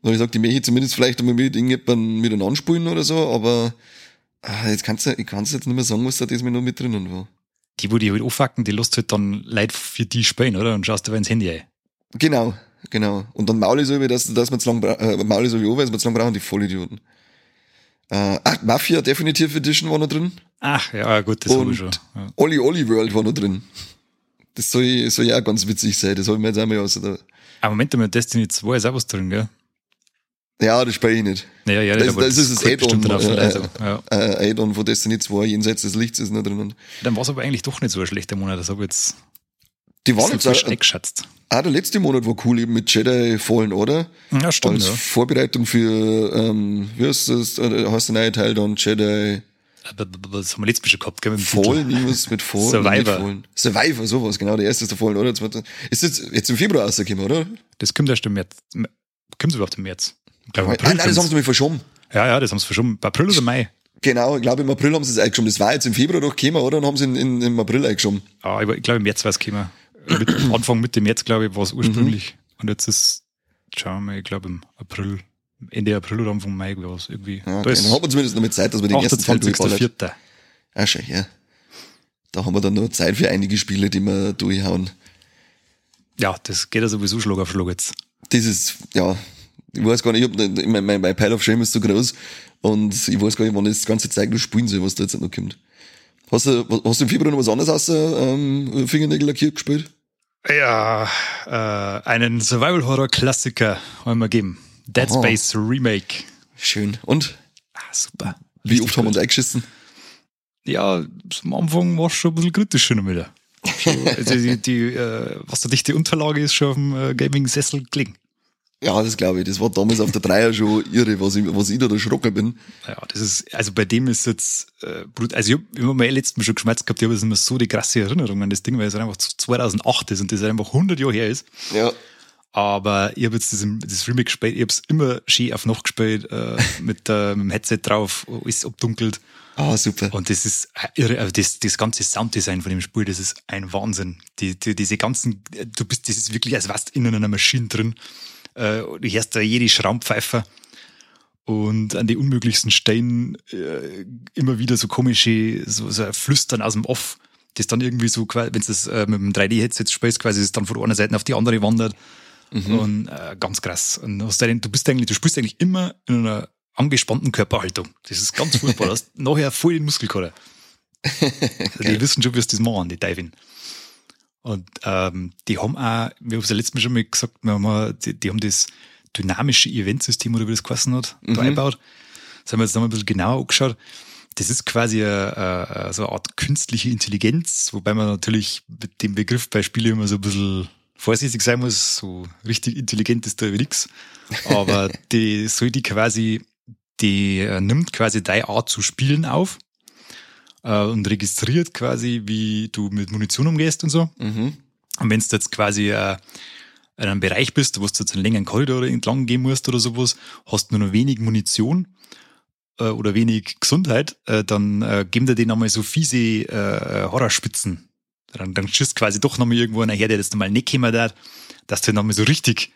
Und ich sag, die möchte ich zumindest vielleicht einmal mit irgendjemandem mit anspielen oder so, aber ah, jetzt kannst du, ich kann es jetzt nicht mehr sagen, was da diesmal noch mit drinnen war. Die, wo die halt anfacken, die lässt halt dann Leute für die spielen, oder? Und schaust du ins Handy ein. Genau, genau. Und dann Maul ist über, dass, dass man zu lang, äh, Maul ist über, weil wir zu lang brauchen, die Vollidioten. Äh, ach, Mafia Definitive Edition war noch drin. Ach, ja, gut, das habe ich schon. Ja. Olli Olli World war noch drin. Das soll, soll ja auch ganz witzig sein, das habe ich mir jetzt einmal aus Aber Moment mal, Destiny 2 ist auch was drin, gell? Ja, das spiele ich nicht. Ja, ja, Das- das ist das Add-on, äh, also, ja. Äh, Add-on von Destiny 2, jenseits des Lichts ist noch drinnen. Dann war es aber eigentlich doch nicht so ein schlechter Monat, das habe ich jetzt Die waren jetzt frisch auch, eingeschätzt. ah, der letzte Monat war cool, eben mit Jedi Fallen Order. Ja, stimmt, Als ja. Vorbereitung für, ähm, wie heißt das, äh, heißt der neue Teil dann Jedi Das haben wir letztes Mal schon gehabt, gell, mit. Fallen, irgendwas mit Fallen. Survivor. nicht Fallen. Survivor, sowas, genau, der erste ist der Fallen Order. Ist jetzt, jetzt im Februar rausgekommen, oder? Das kommt erst im März. Kommt es überhaupt im März? Glaube, April nein, das haben sie mir verschoben. Ja, ja, das haben sie verschoben. April oder Mai? Genau, ich glaube im April haben sie es eingeschoben. Das war jetzt im Februar doch gekommen, oder? Dann haben sie in, in, im April eingeschoben. Ah, ich, ich glaube, im März war es gekommen. Mit, Anfang Mitte März, glaube ich, war es ursprünglich. Mhm. Und jetzt ist, schauen wir mal, ich glaube im April, Ende April oder Anfang Mai war es irgendwie. Ja, da okay. ist Dann haben wir zumindest noch mit Zeit, dass wir den ersten Teil durchballert. 28.04. Ah, schön, ja. Da haben wir dann noch Zeit für einige Spiele, die wir durchhauen. Ja, das geht ja sowieso Schlag auf Schlag jetzt. Das ist, ja, ich weiß gar nicht, ich hab, mein, mein, mein Pile of Shame ist so groß und ich weiß gar nicht, wann ich das ganze Zeug noch spielen soll, was da jetzt noch kommt. Hast du, hast du im Februar noch was anderes außer ähm, Fingernägel lackiert gespielt? Ja, äh, einen Survival-Horror-Klassiker wollen wir geben. Dead Aha. Space Remake. Schön. Und? Ah, super. Wie Richtig oft haben wir uns eingeschissen? Ja, am Anfang war es schon ein bisschen kritisch schon wieder. Also die, die, äh, was da dichte Unterlage ist, schon auf dem äh, Gaming-Sessel gelegen. Ja, das glaube ich. Das war damals auf der Dreier schon irre, was ich, was ich da erschrocken bin. Ja, das ist, also bei dem ist jetzt, äh, brut- also ich hab immer mal letztes Mal schon geschmerzt gehabt, ich habe jetzt immer so die krasse Erinnerung an das Ding, weil es einfach 2008 ist und das einfach 100 Jahre her ist. Ja. Aber ich habe jetzt das, das Remake gespielt, ich habe es immer schön auf Nacht gespielt, äh, mit, äh, mit dem Headset drauf, alles abdunkelt. Ah, super. Und das ist irre, also das, das ganze Sounddesign von dem Spiel, das ist ein Wahnsinn. Die, die, diese ganzen, du bist, das ist wirklich, als wärst du in einer Maschine drin. Äh, du hörst da jede Schrammpfeife und an die unmöglichsten Stellen äh, immer wieder so komische, so, so Flüstern aus dem Off, das dann irgendwie so, wenn du das äh, mit dem 3D-Headset spielst, quasi das dann von einer Seite auf die andere wandert. Und äh, ganz krass. Und hast deinen, du bist eigentlich, du spielst eigentlich immer in einer angespannten Körperhaltung. Das ist ganz furchtbar. Du hast nachher voll den Muskelkater. Also die wissen schon, wie sie das machen, die Teufel. Und ähm, die haben auch, wir haben es ja letztes Mal schon mal gesagt, wir haben, auch- die, die haben das dynamische Eventsystem oder wie das geheißen hat, da eingebaut. Das haben wir jetzt nochmal ein bisschen genauer angeschaut. Das ist quasi eine, eine, so eine Art künstliche Intelligenz, wobei man natürlich mit dem Begriff bei Spielen immer so ein bisschen vorsichtig sein muss. So richtig intelligent ist da nix. Aber die soll die quasi, die äh, nimmt quasi deine Art zu spielen auf äh, und registriert quasi, wie du mit Munition umgehst und so. Mhm. Und wenn du jetzt quasi äh, in einem Bereich bist, wo du jetzt einen längeren Korridor entlang gehen musst oder sowas, hast nur noch wenig Munition äh, oder wenig Gesundheit, äh, dann äh, geben dir den nochmal so fiese äh, Horrorspitzen. Dann, dann schießt quasi doch nochmal irgendwo einer her, der das nochmal nicht kommen darf, dass du nochmal so richtig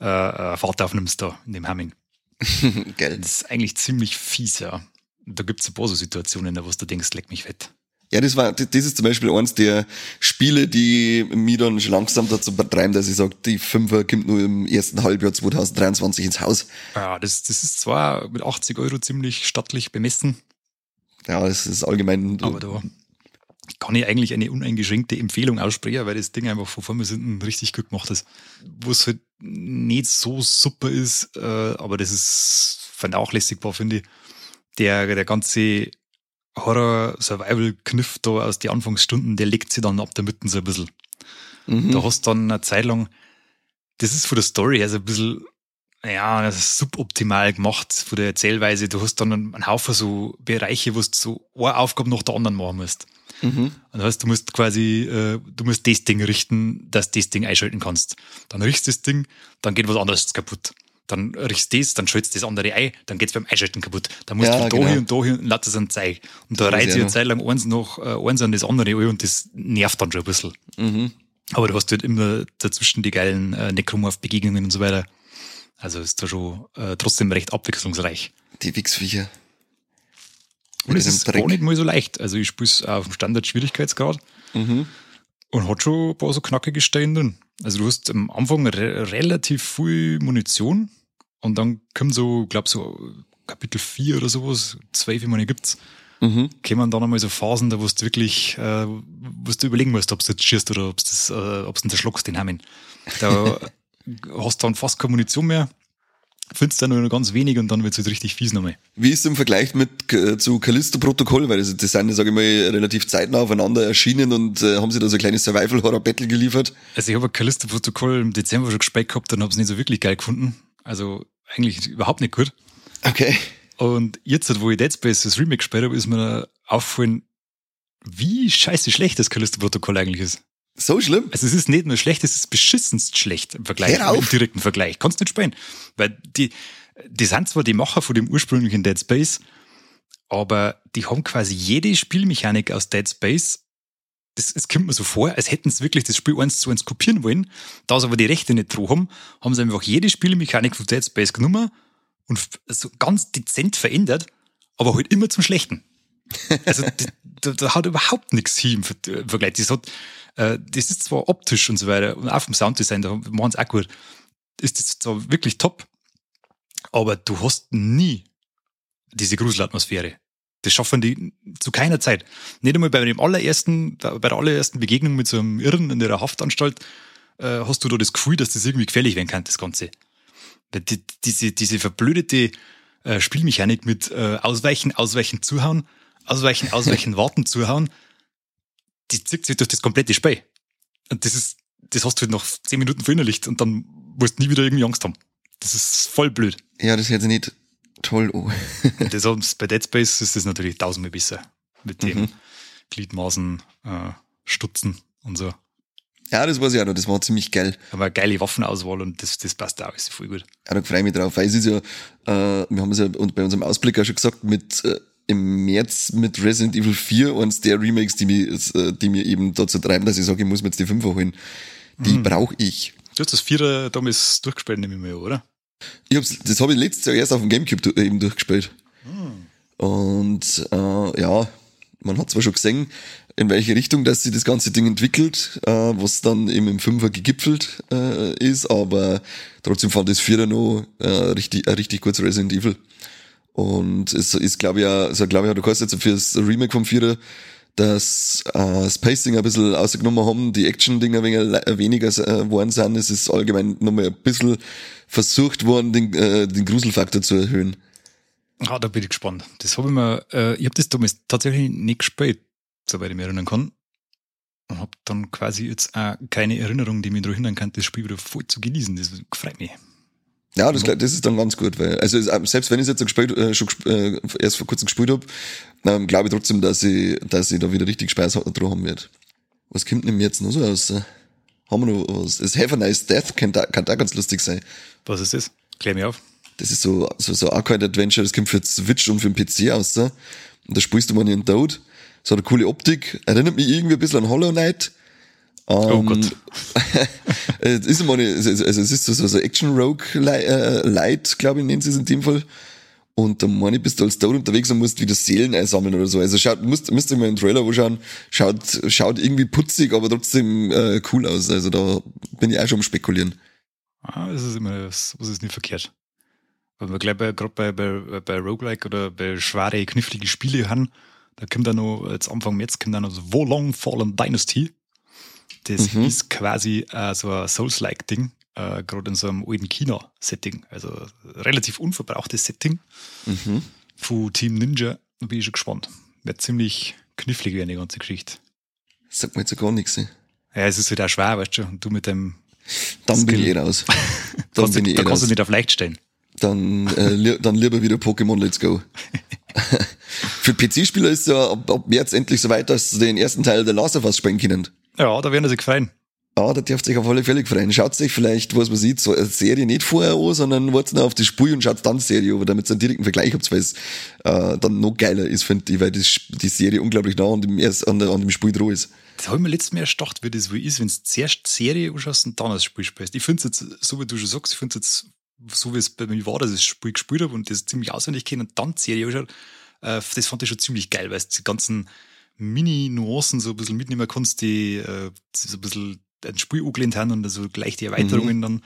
äh, äh, Fahrt aufnimmst da in dem Hamming. Geil. Das ist eigentlich ziemlich fies, ja. Da gibt's ein paar so Situationen, wo du denkst, leck mich fett. Ja, das war, das ist zum Beispiel eins der Spiele, die mich dann schon langsam dazu betreiben, dass ich sage, die Fünfer kommt nur im ersten Halbjahr 2023 ins Haus. Ja, das, das ist zwar mit 80 Euro ziemlich stattlich bemessen. Ja, das ist allgemein. Aber da kann ich eigentlich eine uneingeschränkte Empfehlung aussprechen, weil das Ding einfach von vorne hinten richtig gut gemacht ist. Wo es halt nicht so super ist, äh, aber das ist vernachlässigbar, finde ich. Der, der ganze Horror-Survival-Kniff da aus den Anfangsstunden, der legt sich dann ab der Mitte so ein bisschen. Mhm. Da hast du dann eine Zeit lang, das ist von der Story her so ein bisschen, ja, das ist suboptimal gemacht von der Erzählweise. Du hast dann einen Haufen so Bereiche, wo du so eine Aufgabe nach der anderen machen musst. Mhm. Und das heißt, du musst quasi, äh, du musst das Ding richten, dass du das Ding einschalten kannst. Dann richtest du das Ding, dann geht was anderes kaputt dann riechst du das, dann du das andere ein, dann geht's beim Einschalten kaputt. Dann musst ja, du genau. da hier und da hier und lässt es an Zeig. Und da reizt sich eine Zeit lang eins noch, äh, eins an das andere ein und das nervt dann schon ein bisschen. Mhm. Aber du hast halt immer dazwischen die geilen äh, Necromorph-Begegnungen und so weiter. Also ist da schon äh, trotzdem recht abwechslungsreich. Die Wichsviecher. Und es ist gar nicht mal so leicht. Also ich spiele es auf dem Standard-Schwierigkeitsgrad mhm. und hat schon ein paar so knackige Stellen drin. Also du hast am Anfang re relativ viel Munition und dann kommt so, glaub so Kapitel 4 oder sowas, zwei, wie man gibt's, mhm. kommen dann einmal so Phasen, da wo du wirklich, äh, wo du überlegen musst, ob du jetzt schießt oder ob du das, äh, du zerschluckst, den Hamen. Da hast du dann fast keine Munition mehr findest dann nur ganz wenig und dann wird es halt richtig fies nochmal. Wie ist im Vergleich mit äh, zu Callisto-Protokoll? Weil das, das sind, sage ich mal, relativ zeitnah aufeinander erschienen und äh, haben sie da so ein kleines Survival-Horror-Battle geliefert? Also ich habe Callisto-Protokoll im Dezember schon gespielt gehabt und habe es nicht so wirklich geil gefunden. Also eigentlich überhaupt nicht gut. Okay. Und jetzt, wo ich Dead Space das Remake gespielt habe, ist mir aufgefallen, wie scheiße schlecht das Callisto-Protokoll eigentlich ist. So schlimm? Also es ist nicht nur schlecht, es ist beschissenst schlecht im Vergleich, im direkten Vergleich. Kannst nicht spielen. Weil die, die sind zwar die Macher von dem ursprünglichen Dead Space, aber die haben quasi jede Spielmechanik aus Dead Space. Das, es kommt mir so vor, als hätten sie wirklich das Spiel eins zu eins kopieren wollen. Da sie aber die Rechte nicht drauf haben, haben sie einfach jede Spielmechanik von Dead Space genommen und so ganz dezent verändert, aber halt immer zum Schlechten. Also da, da hat überhaupt nichts hin im Vergleich. Das hat, äh, das ist zwar optisch und so weiter und auch vom Sounddesign, da machen sie auch gut, ist das zwar wirklich top, aber du hast nie diese Gruselatmosphäre. Das schaffen die zu keiner Zeit. Nicht einmal bei dem allerersten, bei der allerersten Begegnung mit so einem Irren in ihrer Haftanstalt äh, hast du da das Gefühl, dass das irgendwie gefährlich werden kann, das Ganze. Die, diese, diese verblödete äh, Spielmechanik mit äh, Ausweichen, Ausweichen, Zuhauen, Ausweichen, Ausweichen, Warten, Zuhauen, die zieht sich durch das komplette Spiel. Und das ist, das hast du halt noch zehn Minuten verinnerlicht und dann musst du nie wieder irgendwie Angst haben. Das ist voll blöd. Ja, das ist jetzt nicht toll. Oh. das bei Dead Space ist das natürlich tausendmal besser. Mit dem mhm. Gliedmaßen, äh, Stutzen und so. Ja, das ich auch noch, das war ziemlich geil. Aber eine geile Waffenauswahl und das, das passt auch, ist voll gut. Ja, da freue ich mich drauf, weil es ist ja, äh, wir haben es ja bei unserem Ausblick auch schon gesagt, mit äh, im März mit Resident Evil 4 eines der Remakes, die mir, äh, die mir eben dazu treiben, dass ich sage, ich muss mir jetzt die 5er holen. Die mhm. brauche ich. Du hast das Vierer damals durchgespielt, nehme ich mal, oder? Ich hab's, das habe ich letztes Jahr erst auf dem Gamecube eben durchgespielt. Mhm. Und äh, ja, man hat zwar schon gesehen, in welche Richtung dass sich das ganze Ding entwickelt, äh, was dann eben im Fünfer gegipfelt äh, ist, aber trotzdem fand das Vierer noch äh, richtig, ein richtig gutes Resident Evil. Und es ist, glaube ich, auch, also, glaube ich, du kannst jetzt für das Remake vom Vierer das äh, das Pacing ein bisschen ausgenommen haben, die Action-Dinger weniger äh, geworden sind. Es ist allgemein nochmal ein bisschen versucht worden, den, äh, den Gruselfaktor zu erhöhen. Ah, da bin ich gespannt. Das habe ich mir, äh, ich habe das damals tatsächlich nicht gespielt, soweit ich mich erinnern kann. Und habe dann quasi jetzt auch keine Erinnerung, die mich daran hindern kann, das Spiel wieder voll zu genießen. Das freut mich. Ja, das, das ist dann ganz gut, weil, also selbst wenn ich es jetzt gespielt, äh, schon äh, erst vor kurzem gespielt habe, ähm, glaube ich trotzdem, dass ich, dass ich da wieder richtig Spaß dran haben werde. Was kommt denn jetzt noch so aus? Haben wir noch was? Das Have a Nice Death kann da, kann da ganz lustig sein. Was ist das? Klär mich auf. Das ist so, so, so Arcade Adventure, das kommt für Switch und für den PC aus, so. Und da spielst du mal in Toad. So eine coole Optik. Erinnert mich irgendwie ein bisschen an Hollow Knight. Oh Gott. es ist immer eine, also es ist so, so Action Rogue äh, Light, glaube ich, nennen sie es in dem Fall. Und dann meine ich, bist du als Toad unterwegs und musst wieder Seelen einsammeln oder so. Also schaut, musst, müsst ihr mal einen Trailer anschauen. Schaut, schaut irgendwie putzig, aber trotzdem äh, cool aus. Also da bin ich auch schon am spekulieren. Ah, das ist immer, was ist nicht verkehrt. Weil wir gleich bei, gerade bei, bei, bei Roguelike oder bei schwere, knifflige Spiele haben, da kommt dann noch, jetzt Anfang März kommt dann noch so Wolong Fallen Dynasty. Das mhm. ist quasi äh, so ein Souls-like-Ding, äh, gerade in so einem alten China-Setting. Also relativ unverbrauchtes Setting mhm. von Team Ninja. Da bin ich schon gespannt. Wird ziemlich knifflig werden, die ganze Geschichte. Sagt mir jetzt gar nichts. Ne? Ja, es ist halt auch schwer, weißt du, und du mit dem. Dann Skill. bin ich eh raus. Dann bin ich eh da kannst du nicht auf leicht stellen. Dann, äh, dann lieber wieder Pokémon Let's Go. Für PC-Spieler ist ja ab, ab März endlich so weit, dass sie den ersten Teil der Last of Us spielen können. Ja, da werden sie gefreien. Ja, da dürft ihr sich auf alle Fälle freuen. Schaut sich vielleicht, was man sieht, so eine Serie nicht vorher an, sondern wartet noch auf das Spiel und schaut dann die Serie an, damit ihr einen direkten Vergleich habt, weil es äh, dann noch geiler ist, finde ich, weil das, die Serie unglaublich nah an dem, an, der, an dem Spiel dran ist. Das habe ich mir letztes Mal erstacht, wie das wohl ist, wenn du zuerst die Serie anschaust und dann das Spiel spielst. Ich finde es jetzt, so wie du schon sagst, ich finde es jetzt, so wie es bei mir war, dass ich das Spiel gespielt habe und das ziemlich auswendig kenne und dann die Serie anschaut, äh, das fand ich schon ziemlich geil, weil es die ganzen Mini-Nuancen so ein bisschen mitnehmen kannst, die äh, so ein bisschen ein Spiel angelehnt haben und so gleich die Erweiterungen mhm. dann.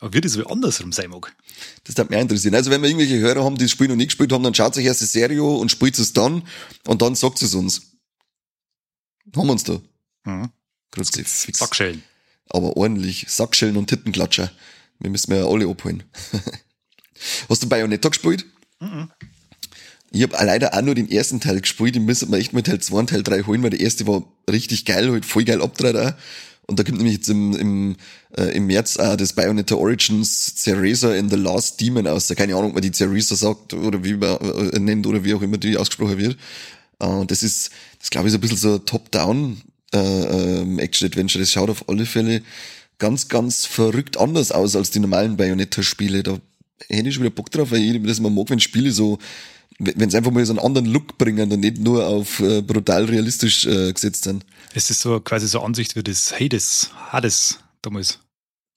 Aber wird es wohl andersrum sein mag? Das darf mich interessieren. Also wenn wir irgendwelche Hörer haben, die das Spiel noch nie gespielt haben, dann schaut sich erst die Serie und spielt es dann und dann sagt es uns. Haben wir uns da. Mhm. Grüezi, fix. Sackschellen. Aber ordentlich. Sackschellen und Tittenklatscher. Wir müssen ja alle abholen. Hast du Bayonetta gespielt? Mhm. Ich habe leider auch nur den ersten Teil gespielt. Den müssen wir echt mit Teil 2 und Teil 3 holen, weil der erste war richtig geil, halt voll geil abgedreht Und da kommt nämlich jetzt im, im, äh, im März auch das Bayonetta Origins Cereza in the Last Demon aus. Da keine Ahnung, ob man die Cereza sagt oder wie man äh, nennt oder wie auch immer die ausgesprochen wird. Äh, das ist, das glaube ich, so ein bisschen so Top-Down äh, äh, Action-Adventure. Das schaut auf alle Fälle ganz, ganz verrückt anders aus als die normalen Bayonetta-Spiele. Da hätte ich schon wieder Bock drauf, weil ich das immer mag, wenn Spiele so wenn sie einfach mal so einen anderen Look bringen und nicht nur auf äh, brutal realistisch äh, gesetzt sind. Ist das so quasi so Ansicht wie das Hades, Hades damals?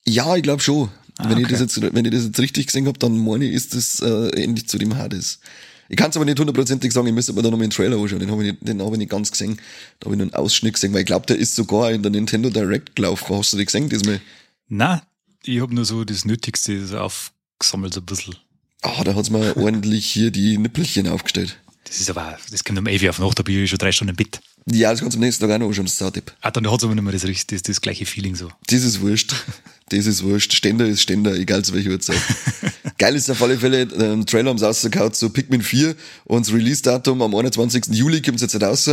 Ja, ich glaube schon. Ah, wenn, okay. ich das jetzt, wenn ich das jetzt richtig gesehen habe, dann meine ich, ist das äh, ähnlich zu dem Hades. Ich kann es aber nicht hundertprozentig sagen, ich müsste aber da nochmal den Trailer anschauen. Den habe ich, nicht, den hab ich nicht ganz gesehen. Da habe ich nur einen Ausschnitt gesehen, weil ich glaube, der ist sogar in der Nintendo Direct gelaufen. Hast du den gesehen diesmal? Na, ich habe nur so das Nötigste aufgesammelt, so ein bisschen. Ah, da hat's mir ordentlich hier die Nippelchen aufgestellt. Das ist aber, das kommt um 11 Uhr auf Nacht, da bin ich schon drei Stunden im Bett. Ja, das kannst du am nächsten Tag auch noch schon das Sautipp. Ah, dann hat's aber nicht mehr das, das, das gleiche Feeling so. Das ist wurscht. Das ist wurscht. Ständer ist Ständer, egal zu welcher Uhrzeit. Geil ist auf alle Fälle, ähm, Trailer haben sie rausgekaut zu Pikmin 4 und das Release-Datum am 21. Juli kommt jetzt raus.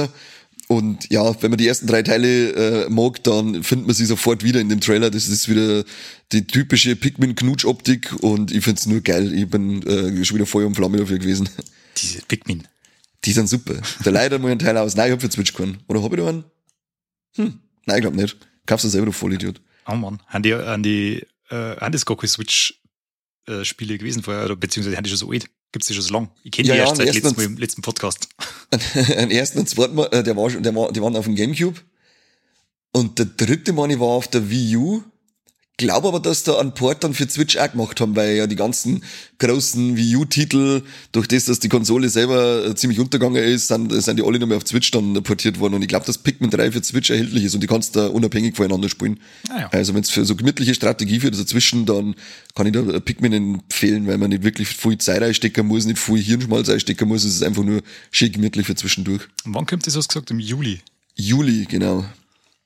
Und ja, wenn man die ersten drei Teile äh, mag, dann findet man sie sofort wieder in dem Trailer. Das ist wieder die typische Pikmin-Knutsch-Optik und ich find's nur geil. Ich bin äh, schon wieder Feuer und Flamme dafür gewesen. Diese Pikmin. Die sind super. Da leider mal ein Teil aus. Nein, ich hab für Switch keinen. Oder hab ich da einen? Hm, nein, ich glaub nicht. Kaufst du selber, du Vollidiot. Oh Mann. Haben die, haben die, äh, haben das gar keine Switch-Spiele äh, gewesen vorher, oder beziehungsweise haben die schon so alt? Gibt's die schon so lang? Ich kenne ja, die erst seit letztem, im letzten Podcast. Ein ersten und zweiten Mal, äh, der war schon, der war, die waren auf dem Gamecube. Und der dritte Mal, ich war auf der Wii U glaube aber, dass da einen Port dann für Switch auch gemacht haben, weil ja die ganzen großen Wii U-Titel, durch das, dass die Konsole selber äh, ziemlich untergegangen ist, sind, sind die alle noch mehr auf Switch dann portiert worden. Und ich glaube, dass Pikmin 3 für Switch erhältlich ist und die kannst da unabhängig voneinander spielen. Ah, ja. Also wenn es für so gemütliche Strategie für dazwischen, dann kann ich da Pikmin empfehlen, weil man nicht wirklich viel Zeit einstecken muss, nicht viel Hirnschmalz einstecken muss. Es ist einfach nur schick gemütlich für zwischendurch. Und wann kommt das, hast gesagt? Im Juli? Juli, genau.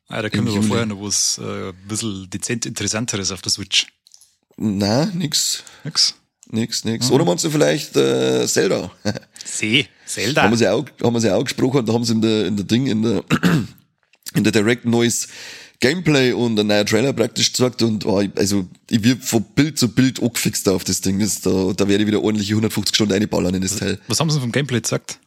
Ah, da können wir aber vorher noch was äh, ein bisschen dezent Interessanteres auf der Switch. Na, nix. Nix. Nix, nix. Mhm. Oder meinst du vielleicht äh, Zelda? See, Zelda. Haben wir sie auch, haben wir sie auch gesprochen, da haben sie in der, in der Ding, in der, in der Direct neues Gameplay und ein neuer Trailer praktisch gesagt und oh, also ich wird von Bild zu Bild angefixt auf das Ding. Das, da, da werde ich wieder ordentliche 150 Stunden einballern in das Teil. Was haben sie vom Gameplay gesagt?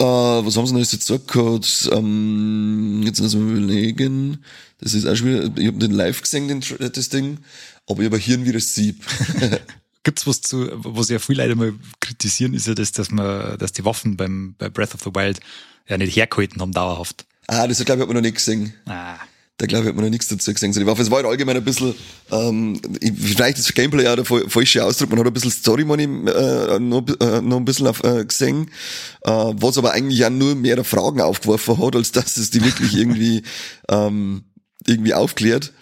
Äh, was haben sie noch jetzt gesagt gehabt? Ähm, jetzt müssen wir überlegen. Das ist auch schon wieder, ich habe den live gesehen, den, das Ding, aber ich habe Hirn wie das Sieb. Gibt's was zu, was ja viele Leute mal kritisieren, ist ja das, dass man, dass die Waffen beim, bei Breath of the Wild ja nicht hergehalten haben dauerhaft. Ah, das glaube ich, hat man noch nicht gesehen. Ah. Da glaube ich, hat man noch nichts dazu gesehen. Die Waffe, es war halt allgemein ein bisschen, ähm, vielleicht ist Gameplay auch der falsche Ausdruck, man hat ein bisschen Story Money äh, noch, äh, noch ein bisschen auf, äh, gesehen, äh, was aber eigentlich auch nur mehr Fragen aufgeworfen hat, als dass es die wirklich irgendwie, ähm, irgendwie aufklärt.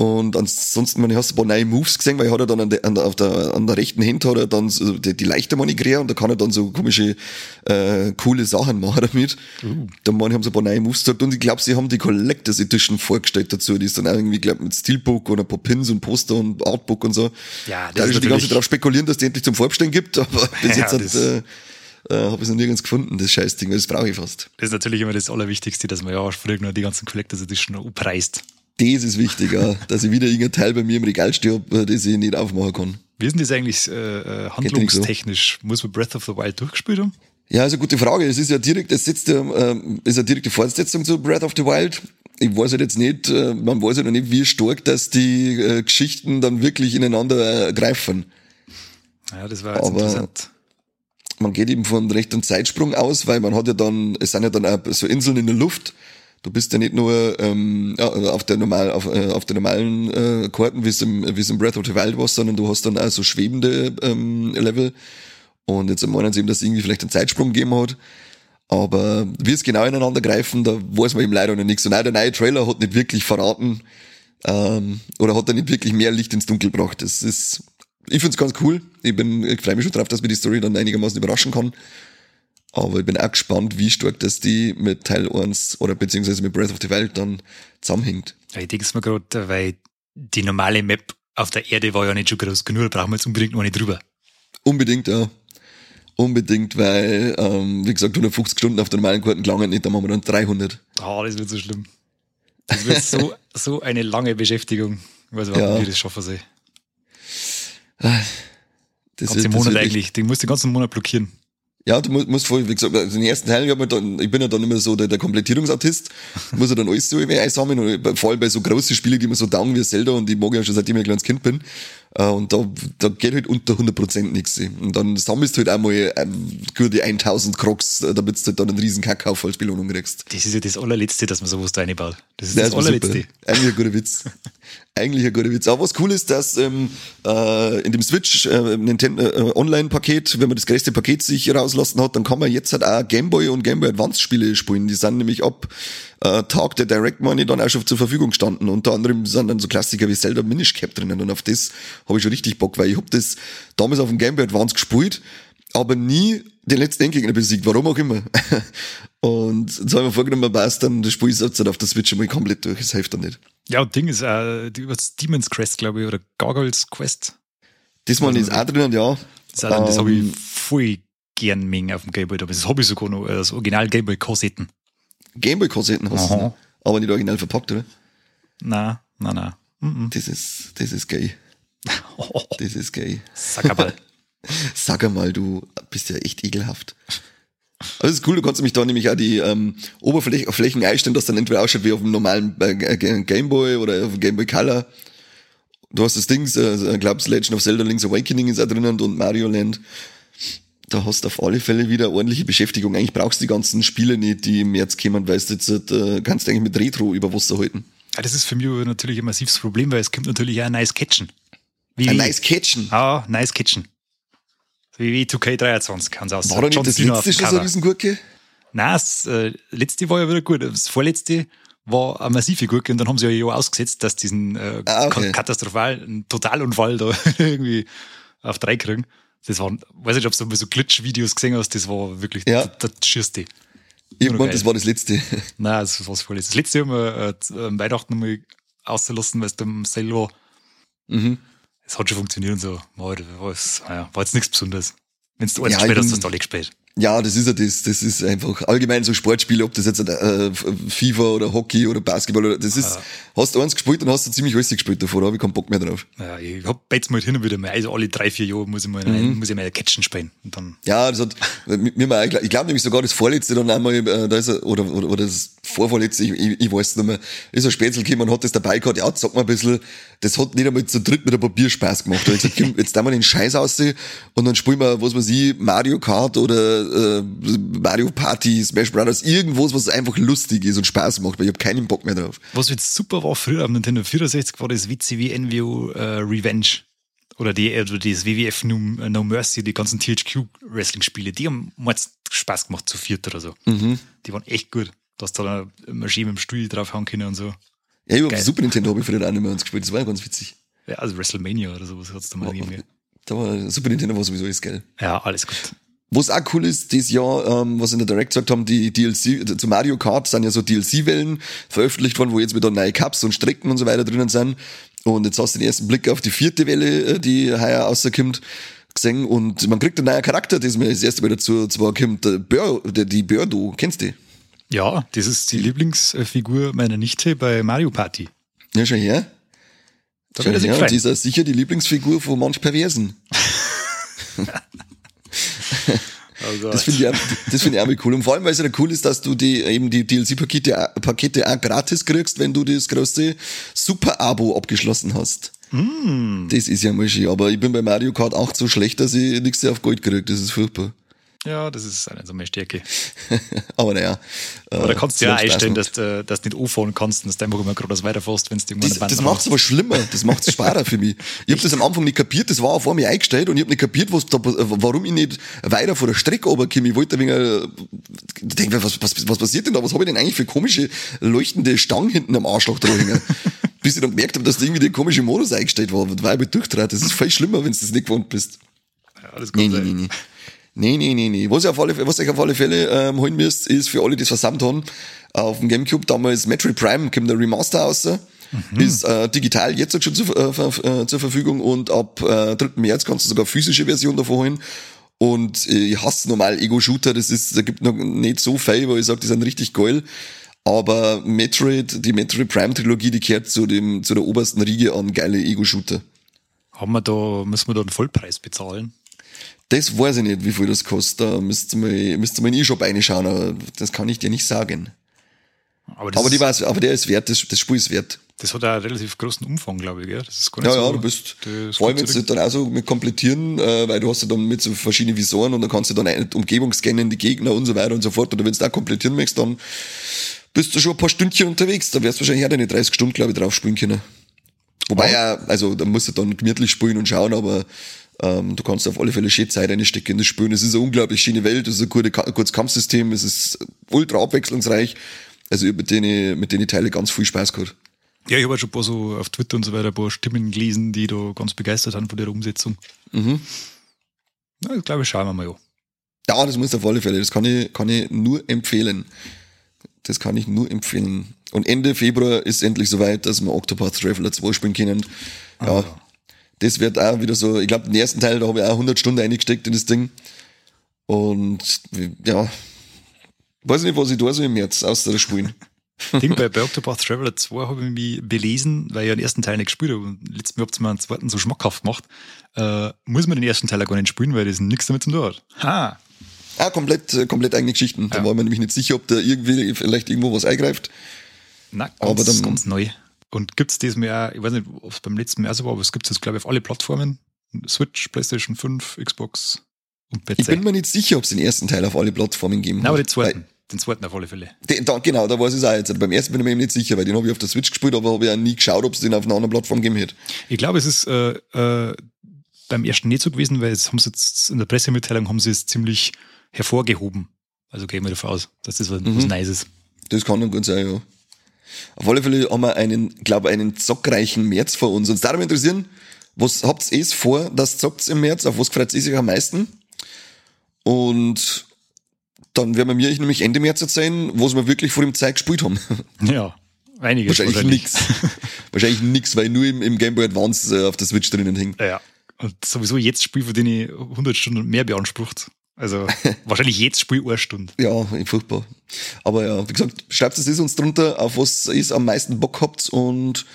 Und ansonsten, man, hast du ein paar neue Moves gesehen, weil er hat er dann an der, an der, auf der, an der rechten Hand hat er dann so die, die leichte Manigräer und da kann er dann so komische, äh, coole Sachen machen damit. Uh. Da man, haben sie ein paar neue Moves gesagt und ich glaube, sie haben die Collectors Edition vorgestellt dazu, die ist dann auch irgendwie, glaub, mit Steelbook und ein paar Pins und Poster und Artbook und so. Ja, das da ist schon die ganze Zeit darauf spekulieren, dass die endlich zum Vorbestellen gibt, aber bis ja, jetzt hat, äh, äh, habe ich es noch nirgends gefunden, das Scheißding, das brauche ich fast. Das ist natürlich immer das Allerwichtigste, dass man ja früher noch die ganzen Collectors Edition preist. Das ist wichtig, ja, dass ich wieder irgendein Teil bei mir im Regal stehe, das ich nicht aufmachen kann. Wie ist denn das eigentlich äh, äh handlungstechnisch? So. Muss man Breath of the Wild durchgespielt haben? Ja, also gute Frage. Es ist ja direkt, es sitzt ja, äh, ist ja direkte Fortsetzung zu Breath of the Wild. Ich weiß halt jetzt nicht, äh, man weiß halt noch nicht, wie stark, dass die äh, Geschichten dann wirklich ineinander äh, greifen. Ja, das war jetzt Aber interessant. Man geht eben von rechten Zeitsprung aus, weil man hat ja dann, es sind ja dann auch so Inseln in der Luft Du bist ja nicht nur ähm, ja, auf der normal auf, äh, auf der normalen äh, Karten wie es im wie es im Breath of the Wild war, sondern du hast dann auch so schwebende ähm, Level. Und jetzt meinen sie eben, dass es irgendwie vielleicht einen Zeitsprung gegeben hat. Aber wie es genau ineinander greifen, da weiß man eben leider noch nichts. Und auch der neue Trailer hat nicht wirklich verraten, ähm, oder hat er nicht wirklich mehr Licht ins Dunkel gebracht. Das ist, ich find's ganz cool. Ich bin, ich freue mich schon drauf, dass mir die Story dann einigermaßen überraschen kann. Aber ich bin auch gespannt, wie stark das die mit Teil 1 oder beziehungsweise mit Breath of the Wild dann zusammenhängt. Ich denke es mir gerade, weil die normale Map auf der Erde war ja nicht schon groß genug, da brauchen wir jetzt unbedingt noch nicht drüber. Unbedingt, ja. Unbedingt, weil, ähm, wie gesagt, 150 Stunden auf der normalen Karten gelangen nicht, dann machen wir dann 300. Ah, oh, das wird so schlimm. Das wird so, so eine lange Beschäftigung. Ich weiß nicht, wie das schaffen soll. Ah, das ganze Monat eigentlich. Den musst du den ganzen Monat blockieren. Ja, du musst, musst voll, wie gesagt, also den ersten Teil, ich, dann, ich bin ja dann immer so der, der Komplettierungsartist, muss ja dann alles so einsammeln, und vor allem bei so großen Spielen, die mir so down wie Zelda und die mag ich ja schon seitdem ich ein kleines Kind bin. Äh, und da, da geht halt unter 100% nichts. Und dann sammelst du halt einmal ähm, gute 1000 Crocs, äh, damit du halt dann einen riesen Kakao als Belohnung kriegst. Das ist ja das allerletzte, dass man sowas da reinbaut. Das ist ja, das, das allerletzte. Super. Eigentlich ein guter Witz. Eigentlich ein guter Witz. Aber was cool ist, dass ähm, äh, in dem Switch äh, Nintendo äh, Online-Paket, wenn man das größte Paket sich rauslassen hat, dann kann man jetzt halt auch Gameboy und Gameboy Advance Spiele spielen. Die sind nämlich ab äh, Tag der Direct Money dann auch schon zur Verfügung standen. Unter anderem sind dann so Klassiker wie Zelda Minish Cap drinnen und auf das habe ich schon richtig Bock, weil ich habe das damals auf dem Game Boy Advance gespielt, aber nie den letzten Endgegner besiegt, warum auch immer. und jetzt habe ich mir vorgenommen, passt dann das Spiel ist jetzt auf der Switch einmal komplett durch, das hilft dann nicht. Ja, und Ding ist, äh, die Demon's Quest, glaube ich, oder Gargoyles Quest. Das mal ist auch drinnen, ja. Das, ähm, das habe ich voll gern mengen auf dem Gameboy. Das habe ich sogar noch, das Original Gameboy-Kassetten. Gameboy-Kassetten hast Aha. du? Aber nicht original verpackt, oder? Nein, nein, nein. Das ist, das ist gay. Das ist gay. Sag mal. Sag mal, du bist ja echt ekelhaft. Also das ist cool, du kannst nämlich da nämlich auch die ähm, Oberflächen einstellen, dass dann entweder ausschaut wie auf dem normalen äh, Gameboy oder auf dem Gameboy Color. Du hast das Ding, äh, ich glaube, Legend of Zelda Link's Awakening ist auch drinnen und Mario Land da hast du auf alle Fälle wieder ordentliche Beschäftigung. Eigentlich brauchst du die ganzen Spiele nicht, die im März kommen, weil du jetzt äh, kannst du eigentlich mit Retro über Wasser halten. Ja, das ist für mich natürlich ein massives Problem, weil es kommt natürlich auch ein nice Catchen. Wie, ein nice Catchen? Ah, nice Catchen. Wie, wie 2K23 kann es aussehen. War da nicht das letzte schon so Riesengurke? Nein, das äh, letzte war ja wieder gut. Das vorletzte war eine massive Gurke und dann haben sie ja ausgesetzt, dass diesen äh, ah, okay. katastrophalen Totalunfall da irgendwie auf drei kriegen. Das waren, weiß nicht, ob du so Glitch-Videos gesehen hast, das war wirklich ja. das, das Schürste. Ich meine, das war das letzte. Nein, das war das vorletzte. Das letzte haben wir äh, Weihnachten nochmal ausgelassen, weil es dem Sale war. Mhm. Es hat schon funktioniert und so. War, war, war jetzt nichts Besonderes. Wenn du eins ja, gespielt hast, hast du alle gespielt. Ja, das ist ja das. Das ist einfach allgemein so Sportspiele, ob das jetzt äh, FIFA oder Hockey oder Basketball oder das ist, ja. hast du eins gespielt und hast du ziemlich alles gespielt davor, da habe ich keinen Bock mehr drauf. Ja, ich hab jetzt mal hin und wieder mal, also alle drei, vier Jahre muss ich mal, mhm. muss ich mal Catchen spielen. Und dann ja, das hat, mir mal, ich glaube nämlich sogar das vorletzte dann einmal, äh, da ist er, oder, oder, oder das Vorfall jetzt, ich, ich, ich weiß nicht mehr, ist ein Spätzle gekommen und hat das dabei gehabt, ja, sag mal ein bisschen, das hat nicht einmal zu dritt mit einem Papier Spaß gemacht. Da hab ich gesagt, komm, jetzt da wir den Scheiß aussehen und dann spielen wir, was weiß ich, Mario Kart oder äh, Mario Party, Smash Brothers, irgendwas, was einfach lustig ist und Spaß macht, weil ich habe keinen Bock mehr drauf. Was jetzt super war früher am Nintendo 64 war das WCW NWO äh, Revenge. Oder die, oder das WWF no, no Mercy, die ganzen THQ-Wrestling-Spiele, die haben mal Spaß gemacht zu viert oder so. Mhm. Die waren echt gut. Da hast du da immer schön mit dem Stuhl draufhauen können und so. Ja, über Geil. Super Nintendo habe ich früher auch nicht mehr uns gespielt, das war ja ganz witzig. Ja, also WrestleMania oder sowas hat's da mal gegeben. Da war Super Nintendo war sowieso ist geil. Ja, alles gut. Was auch cool ist, dieses Jahr, ähm, was in der Direct gesagt haben, die DLC, zu Mario Kart sind ja so DLC-Wellen veröffentlicht worden, wo jetzt wieder neue Cups und Strecken und so weiter drinnen sind. Und jetzt hast du den ersten Blick auf die vierte Welle, äh, die heuer rauskommt, gesehen. Und man kriegt einen neuen Charakter, das mir das erste Mal dazu zwar kommt, der Bör, der, die Bördo, kennst du die? Ja, das ist die Lieblingsfigur meiner Nichte bei Mario Party. Ja, schon her. Da Schon er her. Und die ist auch sicher die Lieblingsfigur von manch Perversen. Also, Das finde ich, auch- das finde ich auch cool. Und vor allem, weil es ja cool ist, dass du die, eben die DLC-Pakete auch- Pakete auch gratis kriegst, wenn du das große Super-Abo abgeschlossen hast. Das ist ja mal schön. Aber ich bin bei Mario Kart 8 so schlecht, dass ich nichts auf Gold krieg. Das ist furchtbar. Ja, das ist eine so meine Stärke. Aber naja. Aber da kannst du ja einstellen, dass du, dass du nicht anfahren kannst und du einfach immer gerade weiterfährst, wenn du irgendwann Das, das Band macht's aber schlimmer, das macht's sparer für mich. Ich habe das am Anfang nicht kapiert, das war auf einmal eingestellt und ich habe nicht kapiert, was da, warum ich nicht weiter vor der Strecke runterkomme. Ich wollte ein wenig, äh, denke, was, was, was passiert denn da? Was habe ich denn eigentlich für komische leuchtende Stangen hinten am Arschloch hängen? Bis ich dann gemerkt habe, dass da irgendwie der komische Modus eingestellt war. War ich durchtrat. Das ist viel schlimmer, wenn du das nicht gewohnt bist. Ja, alles gut. nee, nee, nee. Nee, nee, nee, nee. Was ihr auf alle, was ihr auf alle Fälle ähm, holen müsst, ist für alle, die es versammelt haben, auf dem Gamecube damals Metroid Prime kommt der Remaster raus. Ist äh, digital jetzt schon zur, äh, äh, zur Verfügung und ab äh, 3. März kannst du sogar physische Version davon holen. Und äh, ich hasse normal Ego-Shooter, das ist, da gibt noch nicht so viel, weil ich sage, die sind richtig geil. Aber Metroid, die Metroid Prime Trilogie, die gehört zu dem, zu der obersten Riege an geile Ego-Shooter. Haben wir da, müssen wir da einen Vollpreis bezahlen? Das weiß ich nicht, wie viel das kostet. Da müsst ihr mal, müsst ihr mal in den E-Shop reinschauen, aber das kann ich dir nicht sagen. Aber, Aber, die weiß, aber der ist wert, das, das Spiel ist wert. das hat auch einen relativ großen Umfang, glaube ich. Gell? Das ist gar Ja, nicht so, ja, du bist, vor allem jetzt zurück. dann auch so mit komplettieren, äh, weil du hast ja dann mit so verschiedenen Visoren und dann kannst du dann eine Umgebung scannen, die Gegner und so weiter und so fort. Oder wenn du da komplettieren möchtest, dann bist du schon ein paar Stündchen unterwegs. Da wirst du wahrscheinlich auch deine 30 Stunden, glaube ich, drauf spielen können. Wobei ja, also da musst du dann gemütlich spielen und schauen, aber ähm, du kannst auf alle Fälle schön Zeit reinstecken in das Spielen. Es ist eine unglaublich schöne Welt, es ist ein gute, gutes Kampfsystem, es ist ultra abwechslungsreich. Also ich hab mit denen, mit denen Teile ganz viel Spaß gehabt. Ja, ich habe schon ein paar so auf Twitter und so weiter ein paar Stimmen gelesen, die da ganz begeistert sind von der Umsetzung. Mhm. Na, ich glaube, schauen wir mal an. Ja, das muss auf alle Fälle. Das kann ich, kann ich nur empfehlen. Das kann ich nur empfehlen. Und Ende Februar ist endlich soweit, dass wir Octopath Traveler 2 spielen können. Ja, Ah. Das wird auch wieder so, ich glaube, den ersten Teil, da habe ich auch 100 Stunden eingesteckt in das Ding. Und ja, weiß nicht, was ich da so im März außer das Spielen. Ding, bei, bei Octopath Traveler 2 habe ich mich belesen, weil ich ja den ersten Teil nicht gespielt habe. Und letztes Mal habt ihr mir einen zweiten so schmackhaft gemacht. Äh, muss man den ersten Teil auch gar nicht spielen, weil das nichts damit zu tun hat. Ha! Ah, komplett, äh, komplett eigene Geschichten. Da Ja. war man nämlich nicht sicher, ob da irgendwie vielleicht irgendwo was eingreift. Na, ganz, Aber dann- ganz neu. Und gibt's das mehr, ich weiß nicht, ob es beim letzten Mal so war, aber es gibt's jetzt, glaube ich, auf alle Plattformen. Switch, PlayStation 5, Xbox und PC. Ich bin mir nicht sicher, ob es den ersten Teil auf alle Plattformen geben Nein, aber hat. den zweiten. Den zweiten auf alle Fälle. Den, da, genau, da weiß ich auch jetzt. Beim ersten bin ich mir eben nicht sicher, weil den habe ich auf der Switch gespielt, aber habe ich auch nie geschaut, ob es den auf einer anderen Plattform geben wird. Ich glaube, es ist äh, äh, beim ersten nicht so gewesen, weil es haben sie jetzt in der Pressemitteilung haben sie es ziemlich hervorgehoben. Also gehen wir davon aus, dass das was, was Nice ist. Das kann dann gut sein, ja. Auf alle Fälle haben wir einen, glaube einen zockreichen März vor uns. Uns darum interessieren, was habt ihr vor, das zockt im März? Auf was freut ihr sich am meisten? Und dann werden wir mir nämlich Ende März erzählen, was wir wirklich vor dem Zeit gespielt haben. Ja, einiges Wahrscheinlich nix. Wahrscheinlich nix, weil nur im, im Game Boy Advance äh, auf der Switch drinnen hängt. Ja. Und sowieso jetzt Spiel, für den ich 100 Stunden und mehr beansprucht. Also wahrscheinlich jetzt Spiel eine Stunde. Ja, furchtbar. Aber ja, wie gesagt, schreibt es uns drunter, auf was ihr am meisten Bock habt und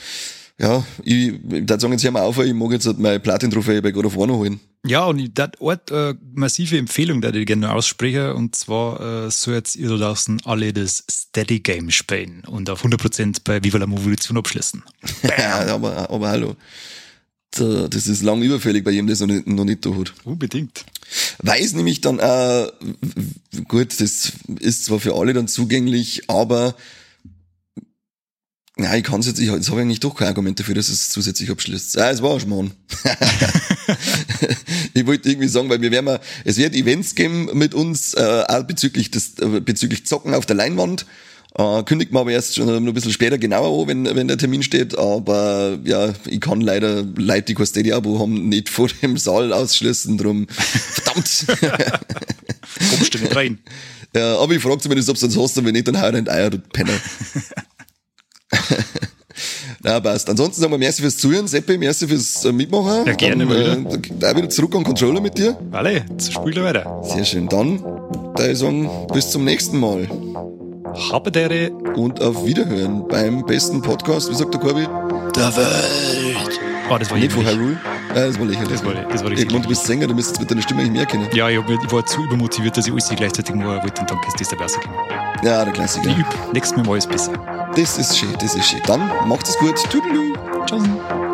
ja, ich, ich würde sagen, jetzt hören wir auf, ich mag jetzt halt meine Platin-Trophäe bei God of War noch holen. Ja, und ich dat Ort äh, massive Empfehlung, die ich gerne ausspreche, und zwar äh, so jetzt ihr da draußen alle das Steady Game spielen und auf 100% bei Viva la Revolution abschließen. ja, aber, aber hallo. Das ist lang überfällig bei jedem, der es noch nicht, noch nicht da hat. Unbedingt. Weiß nämlich dann, äh, gut, das ist zwar für alle dann zugänglich, aber ja, ich kann es jetzt, ich, jetzt habe ich eigentlich doch kein Argument dafür, dass es zusätzlich abschließt. Ah, es war ein Schmarrn. ich wollte irgendwie sagen, weil wir werden mal, es wird Events geben mit uns, äh, auch bezüglich des, äh, bezüglich Zocken auf der Leinwand. Äh, kündigt man aber erst schon ein bisschen später genauer an, wenn, wenn der Termin steht. Aber ja, ich kann leider Leute, die kein Stadia-Abo haben, nicht vor dem Saal ausschließen. Drum, verdammt. Kommst du nicht rein? Ja, aber ich frage zumindest, ob du es hast und wenn nicht, dann hau dein Eier, du Penner. Na, passt. Ansonsten sagen wir merci fürs Zuhören, Seppi, merci fürs äh, Mitmachen. Ja, gerne dann, äh, da wieder zurück an Controller mit dir. Alle, spiel weiter. Sehr schön. Dann, da ich sagen, bis zum nächsten Mal. Habe dere. Und auf Wiederhören beim besten Podcast, wie sagt der Korbi? Der Welt. Oh, das war Nicht von Hyrule? Ja, das war lächerlich. Das war, das war richtig. Ich meine, du bist Sänger, du müsstest mit deiner Stimme eigentlich mehr kennen. Ja, ich, hab, ich war zu übermotiviert, dass ich alles gleichzeitig machen wollte und dann kannst du das besser gehen. Ja, der Klassiker. Ich üb. Nächstes Mal war es besser. Das ist schön, das ist schön. Dann macht es gut. Tüdelü. Ciao.